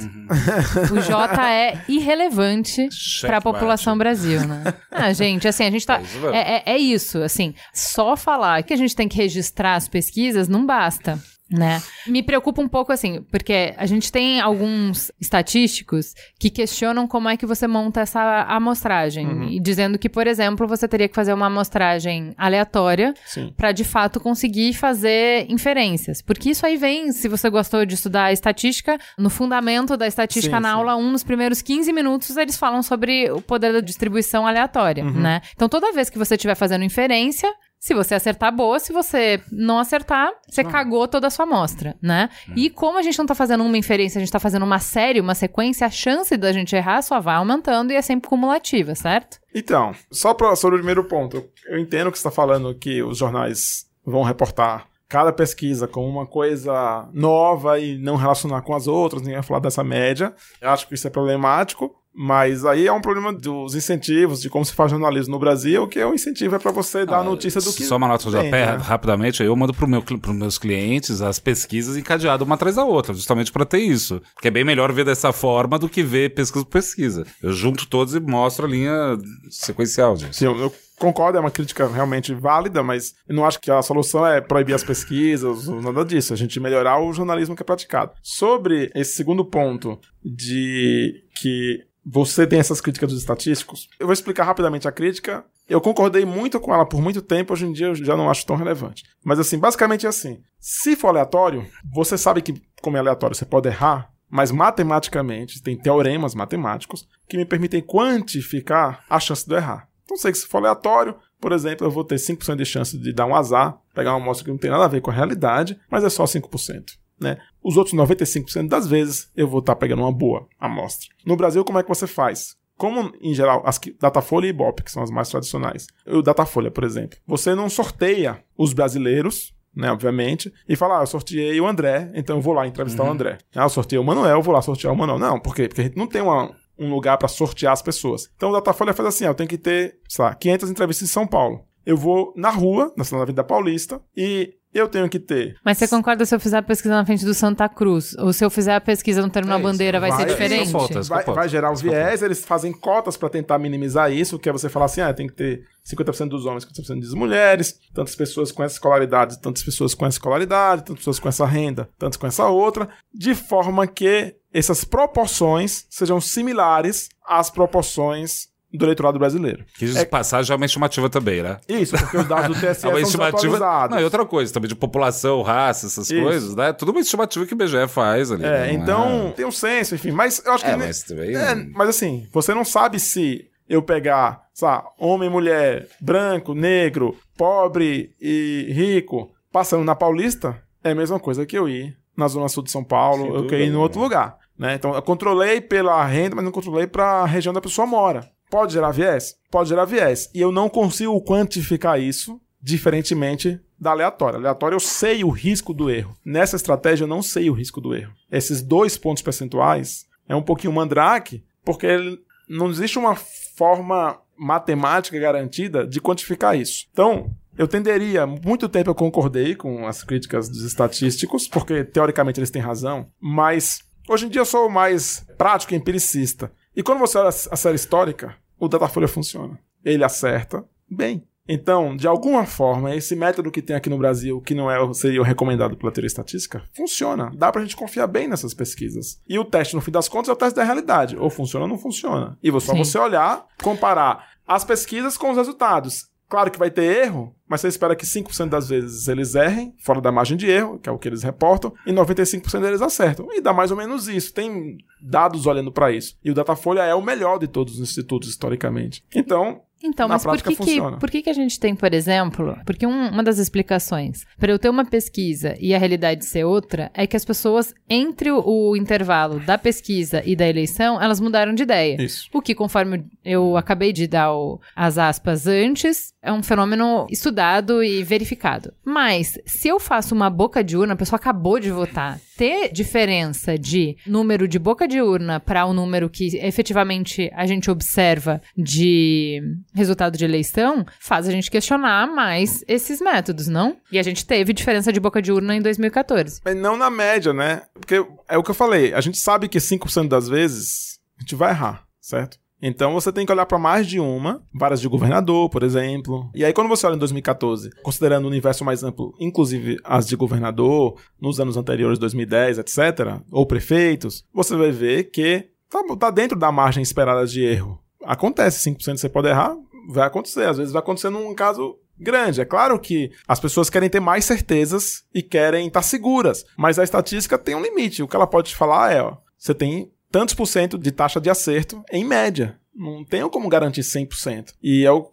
O J é irrelevante para a população Brasil, né? Ah, gente, assim, a gente tá. mesmo. É, é- é isso, assim. Só falar que a gente tem que registrar as pesquisas não basta. Né? Me preocupa um pouco assim, porque a gente tem alguns estatísticos que questionam como é que você monta essa amostragem, e dizendo que, por exemplo, você teria que fazer uma amostragem aleatória para de fato conseguir fazer inferências. Porque isso aí vem, se você gostou de estudar estatística, no fundamento da estatística Sim, na sim. aula 1, nos primeiros 15 minutos, eles falam sobre o poder da distribuição aleatória, Uhum. né? Então toda vez que você estiver fazendo inferência, se você acertar, boa. Se você não acertar, você cagou toda a sua amostra, né? E como a gente não tá fazendo uma inferência, a gente tá fazendo uma série, uma sequência, a chance da gente errar só vai aumentando e é sempre cumulativa, certo? Então, só pra, sobre o primeiro ponto, eu entendo que você está falando que os jornais vão reportar cada pesquisa como uma coisa nova e não relacionar com as outras, nem vai falar dessa média. Eu acho que isso é problemático, Mas aí é um problema dos incentivos, de como se faz jornalismo no Brasil, que o incentivo é para você dar a notícia do que. Só uma nota de tem, pé, né? rapidamente, eu mando para meu, os meus clientes as pesquisas encadeadas uma atrás da outra, justamente para ter isso. Que é bem melhor ver dessa forma do que ver pesquisa por pesquisa. Eu junto todos e mostro a linha sequencial disso. Sim, eu, eu concordo, é uma crítica realmente válida, mas não acho que a solução é proibir as pesquisas, ou nada disso. A gente melhorar o jornalismo que é praticado. Sobre esse segundo ponto de que você tem essas críticas dos estatísticos, eu vou explicar rapidamente a crítica. Eu concordei muito com ela por muito tempo, hoje em dia eu já não acho tão relevante. Mas assim, basicamente é assim: se for aleatório, você sabe que, como é aleatório, você pode errar, mas matematicamente tem teoremas matemáticos que me permitem quantificar a chance de eu errar. Então, sei que se for aleatório, por exemplo, eu vou ter 5% de chance de dar um azar, pegar uma amostra que não tem nada a ver com a realidade, mas é só 5%. Né? Os outros 95% das vezes eu vou estar pegando uma boa amostra. No Brasil, como é que você faz? Como, em geral, as que- Datafolha e Ibope, que são as mais tradicionais. O Datafolha, por exemplo. Você não sorteia os brasileiros, né, obviamente, e fala, ah, eu sorteei o André, então eu vou lá entrevistar o André. Ah, eu sorteei o Manuel, eu vou lá sortear o Manuel. Não, por quê? Porque a gente não tem uma, um lugar para sortear as pessoas. Então o Datafolha faz assim, ó, eu tenho que ter, sei lá, 500 entrevistas em São Paulo. Eu vou na rua, na Cidade da Vida Paulista, e eu tenho que ter Mas você concorda se eu fizer a pesquisa na frente do Santa Cruz? Ou se eu fizer a pesquisa no Terminal É Bandeira, vai, ser vai- diferente? isso falta. Vai, vai gerar eu viés, eles fazem cotas para tentar minimizar isso, que é você falar assim, ah, tem que ter 50% dos homens, 50% das mulheres, tantas pessoas com essa escolaridade, tantas pessoas com essa escolaridade, tantas pessoas com essa renda, tantas com essa outra, de forma que essas proporções sejam similares às proporções do eleitorado brasileiro. Que isso passagem é uma estimativa também, né? Isso, porque os dados do *laughs* TSE É uma são estimativa. Não, e outra coisa também, de população, raça, essas Isso. coisas, né? Tudo uma estimativa que o BGE faz ali. É, né? Então tem um senso, enfim, mas eu acho que... É, mas também. É, mas assim, você não sabe se eu pegar, sabe, homem, mulher, branco, negro, pobre e rico, passando na Paulista, é a mesma coisa que eu ir na Zona Sul de São Sem Paulo, eu dúvida que ir em outro lugar. Né? Então, eu controlei pela renda, mas não controlei para a região da pessoa mora. Pode gerar viés? Pode gerar viés. E eu não consigo quantificar isso diferentemente da aleatória. Aleatória eu sei o risco do erro. Nessa estratégia eu não sei o risco do erro. Esses dois pontos percentuais é um pouquinho mandrake, porque não existe uma forma matemática garantida de quantificar isso. Então, eu tenderia, muito tempo eu concordei com as críticas dos estatísticos, porque teoricamente eles têm razão, mas hoje em dia eu sou mais prático e empiricista. E quando você olha a série histórica, o Datafolha funciona. Ele acerta bem. Então, de alguma forma, esse método que tem aqui no Brasil, que não é seria o recomendado pela teoria estatística, funciona. Dá pra gente confiar bem nessas pesquisas. E o teste, no fim das contas, é o teste da realidade. Ou funciona ou não funciona. E só Sim. você olhar, comparar as pesquisas com os resultados. Claro que vai ter erro, mas você espera que 5% das vezes eles errem, fora da margem de erro, que é o que eles reportam, e 95% deles acertam. E dá mais ou menos isso. Tem dados olhando pra isso. E o Datafolha é o melhor de todos os institutos, historicamente. Então, Então, Na mas por que, que, por que, que a gente tem, por exemplo, porque um- uma das explicações para eu ter uma pesquisa e a realidade ser outra é que as pessoas, entre o, o intervalo da pesquisa e da eleição, elas mudaram de ideia. isso. O que, conforme eu acabei de dar o- as aspas antes, é um fenômeno estudado e verificado. Mas, se eu faço uma boca de urna, a pessoa acabou de votar, ter diferença de número de boca de urna para o número que efetivamente a gente observa de resultado de eleição, faz a gente questionar mais esses métodos, não? E a gente teve diferença de boca de urna em 2014. Mas não na média, né? Porque é o que eu falei. A gente sabe que 5% das vezes a gente vai errar, certo? Então você tem que olhar para mais de uma, várias de governador, por exemplo. E aí quando você olha em 2014, considerando o universo mais amplo, inclusive as de governador, nos anos anteriores, 2010, etc., ou prefeitos, você vai ver que tá, tá dentro da margem esperada de erro. Acontece, 5% você pode errar, vai acontecer. Às vezes vai acontecer num caso grande. É claro que as pessoas querem ter mais certezas e querem estar seguras, mas a estatística tem um limite. O que ela pode te falar é, ó, você tem tantos por cento de taxa de acerto em média. Não tenho como garantir 100%. E eu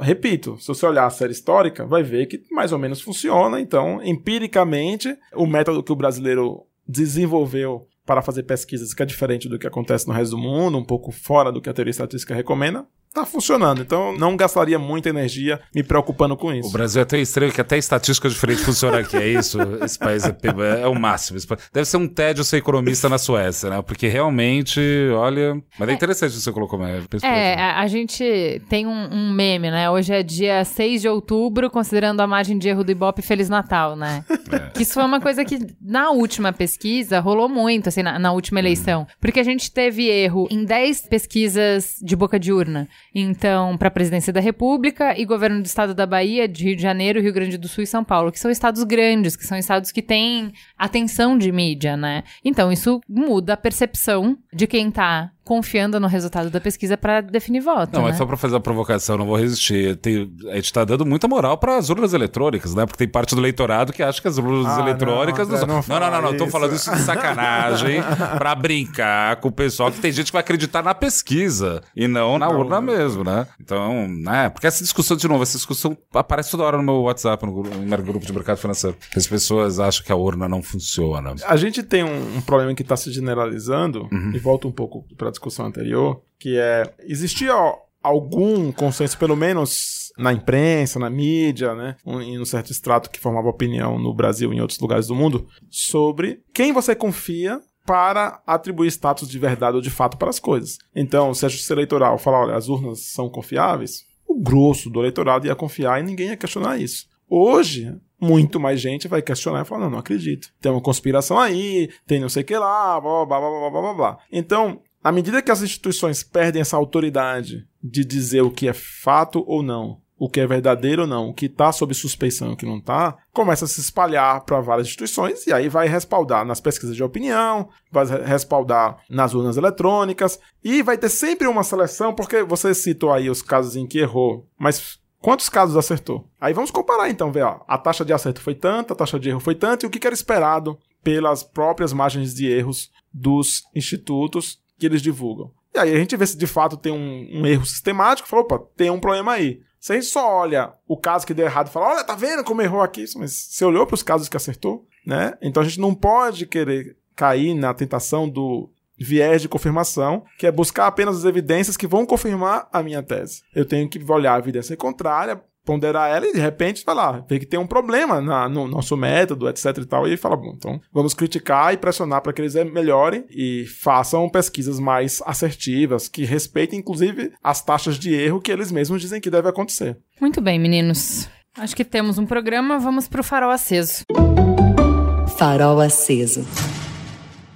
repito, se você olhar a série histórica, vai ver que mais ou menos funciona. Então, empiricamente, o método que o brasileiro desenvolveu para fazer pesquisas que é diferente do que acontece no resto do mundo, um pouco fora do que a teoria estatística recomenda, tá funcionando. Então não gastaria muita energia me preocupando com isso. O Brasil é tão estranho que até estatística diferente funciona aqui. É isso? *laughs* Esse país é, é o máximo. Deve ser um tédio ser economista na Suécia, né? Porque realmente, olha. Mas é, interessante o que você colocou, né? É, a, a, gente tem um, um, meme, né? Hoje é dia 6 de outubro, considerando a margem de erro do Ibope Feliz Natal, né? É. Que isso foi uma coisa que na última pesquisa rolou muito, assim, na, na última eleição. Hum. Porque a gente teve erro em 10 pesquisas de boca de urna. Então, para a presidência da República e governo do estado da Bahia, de Rio de Janeiro, Rio Grande do Sul e São Paulo, que são estados grandes, que são estados que têm atenção de mídia, né? Então, isso muda a percepção de quem tá confiando no resultado da pesquisa para definir voto. Não, né? mas só para fazer a provocação, não vou resistir. Tem, a gente está dando muita moral para as urnas eletrônicas, né? Porque tem parte do eleitorado que acha que as urnas ah, eletrônicas. Não, não, não, não, não, não, Tô falando isso de sacanagem *laughs* para brincar com o pessoal que tem gente que vai acreditar na pesquisa e não na não, urna mesmo, né? Então, né? Porque essa discussão, de novo, essa discussão aparece toda hora no meu WhatsApp, no, no grupo de mercado financeiro. As pessoas acham que a urna não funciona. A gente tem um, um problema que está se generalizando, uhum. e volta um pouco para discussão anterior, que é existia algum consenso, pelo menos na imprensa, na mídia, né, em um certo extrato que formava opinião no Brasil e em outros lugares do mundo, sobre quem você confia para atribuir status de verdade ou de fato para as coisas. Então, se a justiça eleitoral falar, olha, as urnas são confiáveis, o grosso do eleitorado ia confiar e ninguém ia questionar isso. Hoje, muito mais gente vai questionar e falar, não, não acredito. Tem uma conspiração aí, tem não sei o que lá, blá, blá, blá, blá, blá, blá, blá. Então, à medida que as instituições perdem essa autoridade de dizer o que é fato ou não, o que é verdadeiro ou não, o que está sob suspeição e o que não está, começa a se espalhar para várias instituições e aí vai respaldar nas pesquisas de opinião, vai respaldar nas urnas eletrônicas e vai ter sempre uma seleção, porque você citou aí os casos em que errou, mas quantos casos acertou? Aí vamos comparar então, ver, ó, a taxa de acerto foi tanta, a taxa de erro foi tanta e o que era esperado pelas próprias margens de erros dos institutos que eles divulgam. E aí a gente vê se de fato tem um, um erro sistemático, fala, opa, tem um problema aí. Se a gente só olha o caso que deu errado e fala, olha, tá vendo como errou aqui? Mas você olhou para os casos que acertou, né? Então a gente não pode querer cair na tentação do viés de confirmação, que é buscar apenas as evidências que vão confirmar a minha tese. Eu tenho que olhar a evidência contrária, ponderar ela e de repente vai lá, ver que tem um problema na, no nosso método, etc e tal, e aí fala, bom, então vamos criticar e pressionar para que eles melhorem e façam pesquisas mais assertivas, que respeitem inclusive as taxas de erro que eles mesmos dizem que deve acontecer. Muito bem, meninos. Acho que temos um programa, vamos pro farol aceso. Farol aceso.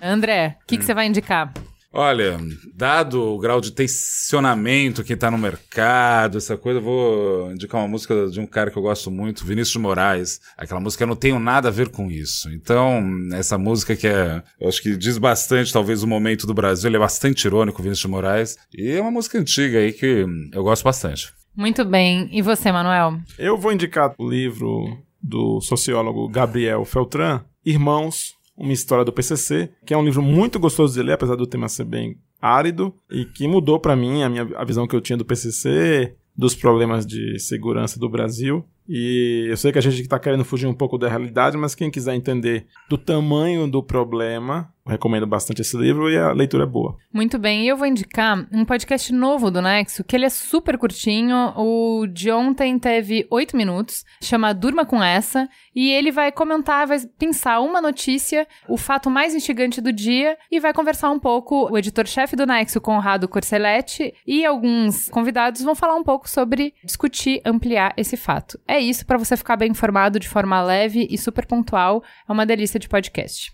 André, o que, que você vai indicar? Olha, dado o grau de tensionamento que está no mercado, essa coisa, eu vou indicar uma música de um cara que eu gosto muito, Vinícius de Moraes. Aquela música Não Tenho Nada a Ver com Isso. Então, essa música que é, eu acho que diz bastante, talvez, o momento do Brasil, ele é bastante irônico, Vinícius de Moraes. E é uma música antiga aí que eu gosto bastante. Muito bem. E você, Manuel? Eu vou indicar o livro do sociólogo Gabriel Feltran, Irmãos, uma história do PCC, que é um livro muito gostoso de ler, apesar do tema ser bem árido, e que mudou para mim a minha a visão que eu tinha do PCC, dos problemas de segurança do Brasil. E eu sei que a gente está querendo fugir um pouco da realidade, mas quem quiser entender do tamanho do problema, recomendo bastante esse livro e a leitura é boa. Muito bem, e eu vou indicar um podcast novo do Nexo, que ele é super curtinho. O de ontem teve oito minutos, chama Durma com Essa, e ele vai comentar, vai pensar uma notícia, o fato mais instigante do dia, e vai conversar um pouco. O editor-chefe do Nexo, Conrado Corselletti, e alguns convidados vão falar um pouco sobre discutir, ampliar esse fato. É isso para você ficar bem informado de forma leve e super pontual. É uma delícia de podcast.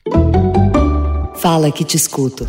Fala que te escuto.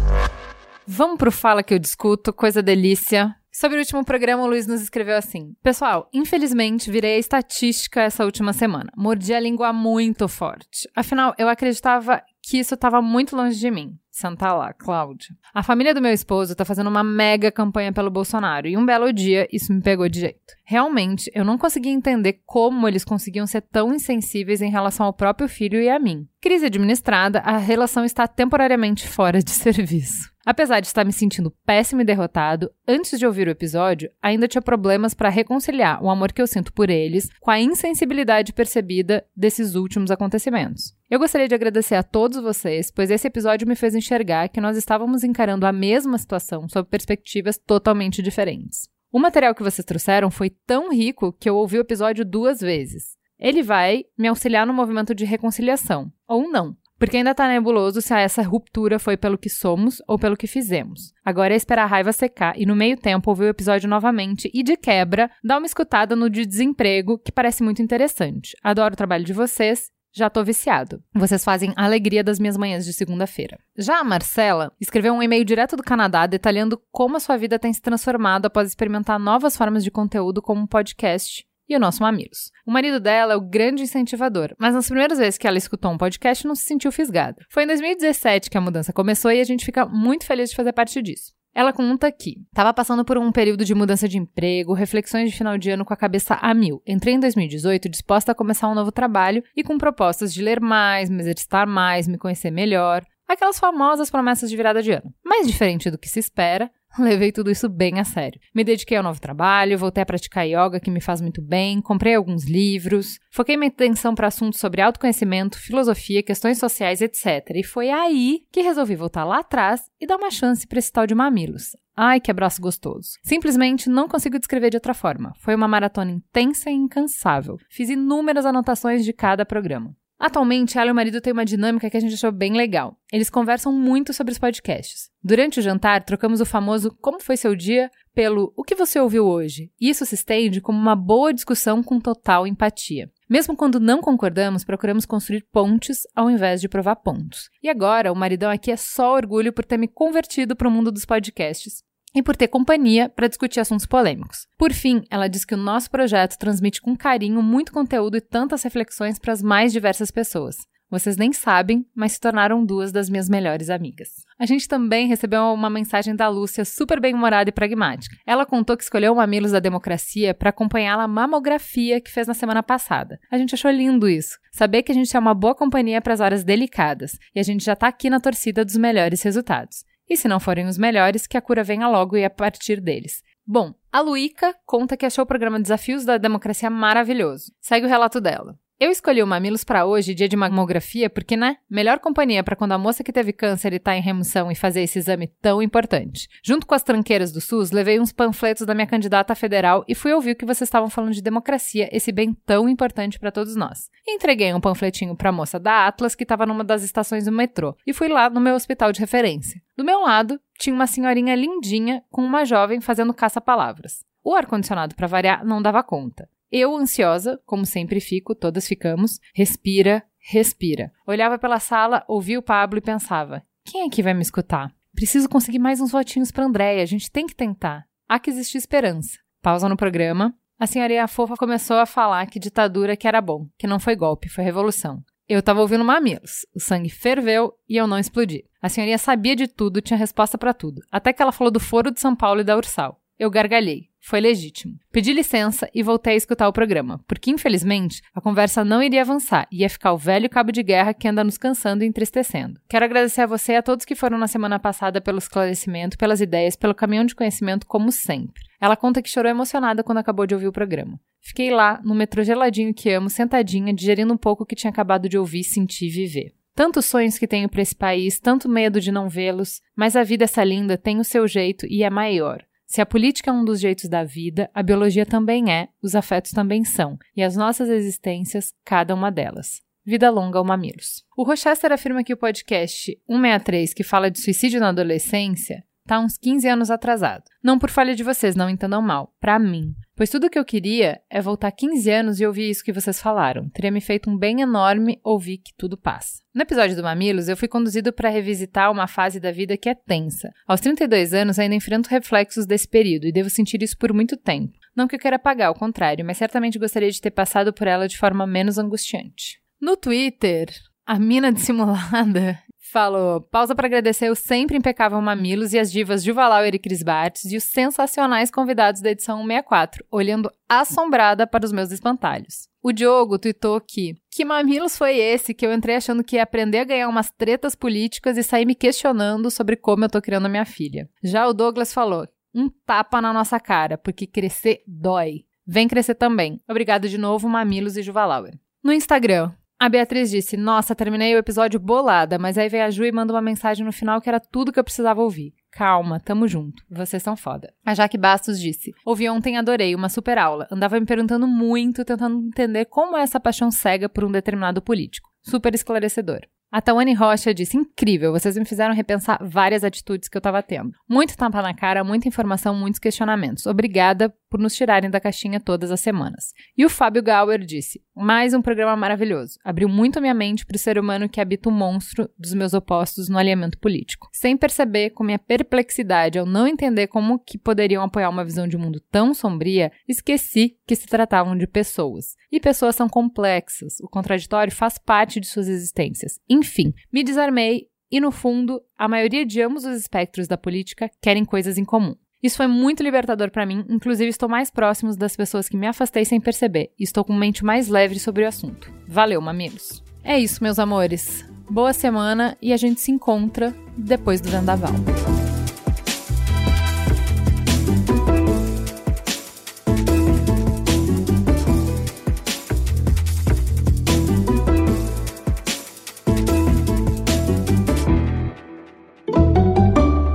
Vamos pro Fala que eu discuto, coisa delícia. Sobre o último programa, o Luiz nos escreveu assim: Pessoal, infelizmente virei a estatística essa última semana. Mordi a língua muito forte. Afinal, eu acreditava que isso estava muito longe de mim. Senta lá, Cláudia. A família do meu esposo tá fazendo uma mega campanha pelo Bolsonaro e um belo dia isso me pegou de jeito. Realmente, eu não conseguia entender como eles conseguiam ser tão insensíveis em relação ao próprio filho e a mim. Crise administrada, a relação está temporariamente fora de *laughs* serviço. Apesar de estar me sentindo péssimo e derrotado, antes de ouvir o episódio, ainda tinha problemas para reconciliar o amor que eu sinto por eles com a insensibilidade percebida desses últimos acontecimentos. Eu gostaria de agradecer a todos vocês, pois esse episódio me fez enxergar que nós estávamos encarando a mesma situação sob perspectivas totalmente diferentes. O material que vocês trouxeram foi tão rico que eu ouvi o episódio duas vezes. Ele vai me auxiliar no movimento de reconciliação, ou não. Porque ainda tá nebuloso se essa ruptura foi pelo que somos ou pelo que fizemos. Agora é esperar a raiva secar e, no meio tempo, ouvir o episódio novamente e, de quebra, dar uma escutada no de desemprego, que parece muito interessante. Adoro o trabalho de vocês. Já tô viciado. Vocês fazem a alegria das minhas manhãs de segunda-feira. Já a Marcela escreveu um e-mail direto do Canadá detalhando como a sua vida tem se transformado após experimentar novas formas de conteúdo como um podcast e o nosso Mamilos. O marido dela é o grande incentivador, mas nas primeiras vezes que ela escutou um podcast não se sentiu fisgada. Foi em 2017 que a mudança começou e a gente fica muito feliz de fazer parte disso. Ela conta que estava passando por um período de mudança de emprego, reflexões de final de ano com a cabeça a mil. Entrei em 2018 disposta a começar um novo trabalho e com propostas de ler mais, me exercitar mais, me conhecer melhor. Aquelas famosas promessas de virada de ano. Mais diferente do que se espera, *laughs* Levei tudo isso bem a sério. Me dediquei ao novo trabalho, voltei a praticar yoga, que me faz muito bem, comprei alguns livros, foquei minha atenção para assuntos sobre autoconhecimento, filosofia, questões sociais, etc. E foi aí que resolvi voltar lá atrás e dar uma chance para esse tal de mamilos. Ai, que abraço gostoso. Simplesmente não consigo descrever de outra forma. Foi uma maratona intensa e incansável. Fiz inúmeras anotações de cada programa. Atualmente, ela e o marido têm uma dinâmica que a gente achou bem legal. Eles conversam muito sobre os podcasts. Durante o jantar, trocamos o famoso Como foi seu dia? pelo O que você ouviu hoje? Isso se estende como uma boa discussão com total empatia. Mesmo quando não concordamos, procuramos construir pontes ao invés de provar pontos. E agora, o maridão aqui é só orgulho por ter me convertido para o mundo dos podcasts e por ter companhia para discutir assuntos polêmicos. Por fim, ela diz que o nosso projeto transmite com carinho muito conteúdo e tantas reflexões para as mais diversas pessoas. Vocês nem sabem, mas se tornaram duas das minhas melhores amigas. A gente também recebeu uma mensagem da Lúcia super bem-humorada e pragmática. Ela contou que escolheu o Mamilos da Democracia para acompanhar a mamografia que fez na semana passada. A gente achou lindo isso. Saber que a gente é uma boa companhia para as horas delicadas e a gente já está aqui na torcida dos melhores resultados. E se não forem os melhores, que a cura venha logo e a partir deles. Bom, a Luíca conta que achou o programa Desafios da Democracia maravilhoso. Segue o relato dela. Eu escolhi o Mamilos para hoje, dia de mamografia, porque, né? Melhor companhia para quando a moça que teve câncer e tá em remoção e fazer esse exame tão importante. Junto com as tranqueiras do SUS, levei uns panfletos da minha candidata federal e fui ouvir o que vocês estavam falando de democracia, esse bem tão importante para todos nós. Entreguei um panfletinho para a moça da Atlas, que estava numa das estações do metrô, e fui lá no meu hospital de referência. Do meu lado, tinha uma senhorinha lindinha com uma jovem fazendo caça-palavras. O ar-condicionado, para variar, não dava conta. Eu, ansiosa, como sempre fico, todas ficamos, respira, respira. Olhava pela sala, ouvia o Pablo e pensava: quem é que vai me escutar? Preciso conseguir mais uns votinhos para Andréia, a gente tem que tentar. Há que existir esperança. Pausa no programa. A senhoria fofa começou a falar que ditadura que era bom, que não foi golpe, foi revolução. Eu tava ouvindo mamilos. O sangue ferveu e eu não explodi. A senhoria sabia de tudo, tinha resposta para tudo. Até que ela falou do Foro de São Paulo e da Ursal. Eu gargalhei. Foi legítimo. Pedi licença e voltei a escutar o programa, porque infelizmente a conversa não iria avançar e ia ficar o velho cabo de guerra que anda nos cansando e entristecendo. Quero agradecer a você e a todos que foram na semana passada pelo esclarecimento, pelas ideias, pelo caminhão de conhecimento, como sempre. Ela conta que chorou emocionada quando acabou de ouvir o programa. Fiquei lá, no metrô geladinho que amo, sentadinha, digerindo um pouco o que tinha acabado de ouvir, sentir e viver. Tantos sonhos que tenho para esse país, tanto medo de não vê-los, mas a vida essa linda tem o seu jeito e é maior. Se a política é um dos jeitos da vida, a biologia também é, os afetos também são, e as nossas existências, cada uma delas. Vida longa ao Mamilos. O Rochester afirma que o podcast 163, que fala de suicídio na adolescência, está uns 15 anos atrasado. Não por falha de vocês, não entendam mal. Para mim. Pois tudo que eu queria é voltar 15 anos e ouvir isso que vocês falaram. Teria me feito um bem enorme ouvir que tudo passa. No episódio do Mamilos, eu fui conduzido para revisitar uma fase da vida que é tensa. Aos 32 anos, ainda enfrento reflexos desse período e devo sentir isso por muito tempo. Não que eu queira apagar, ao contrário, mas certamente gostaria de ter passado por ela de forma menos angustiante. No Twitter, a mina dissimulada falou: pausa para agradecer o sempre impecável Mamilos e as divas Juvalauer e Cris Bartz e os sensacionais convidados da edição 164, olhando assombrada para os meus espantalhos. O Diogo tweetou que que mamilos foi esse que eu entrei achando que ia aprender a ganhar umas tretas políticas e sair me questionando sobre como eu tô criando a minha filha. Já o Douglas falou: um tapa na nossa cara, porque crescer dói. Vem crescer também. Obrigado de novo, Mamilos e Juvalauer. No Instagram, a Beatriz disse: Nossa, terminei o episódio bolada, mas aí vem a Ju e manda uma mensagem no final que era tudo que eu precisava ouvir. calma, tamo junto. Vocês são foda. A Jaque Bastos disse: Ouvi ontem, adorei, uma super aula. Andava me perguntando muito, tentando entender como é essa paixão cega por um determinado político. Super esclarecedor. A Tawane Rocha disse: incrível, vocês me fizeram repensar várias atitudes que eu estava tendo. Muito tapa na cara, muita informação, muitos questionamentos. Obrigada por nos tirarem da caixinha todas as semanas. E o Fábio Gauer disse: mais um programa maravilhoso. Abriu muito a minha mente para o ser humano que habita o monstro dos meus opostos no alinhamento político. Sem perceber, com minha perplexidade ao não entender como que poderiam apoiar uma visão de mundo tão sombria, esqueci que se tratavam de pessoas. E pessoas são complexas. O contraditório faz parte de suas existências. Enfim, me desarmei e, no fundo, a maioria de ambos os espectros da política querem coisas em comum. Isso foi muito libertador para mim, inclusive estou mais próximo das pessoas que me afastei sem perceber e estou com mente mais leve sobre o assunto. Valeu, mamilos! É isso, meus amores. Boa semana e a gente se encontra depois do vendaval.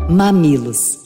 Mamilos.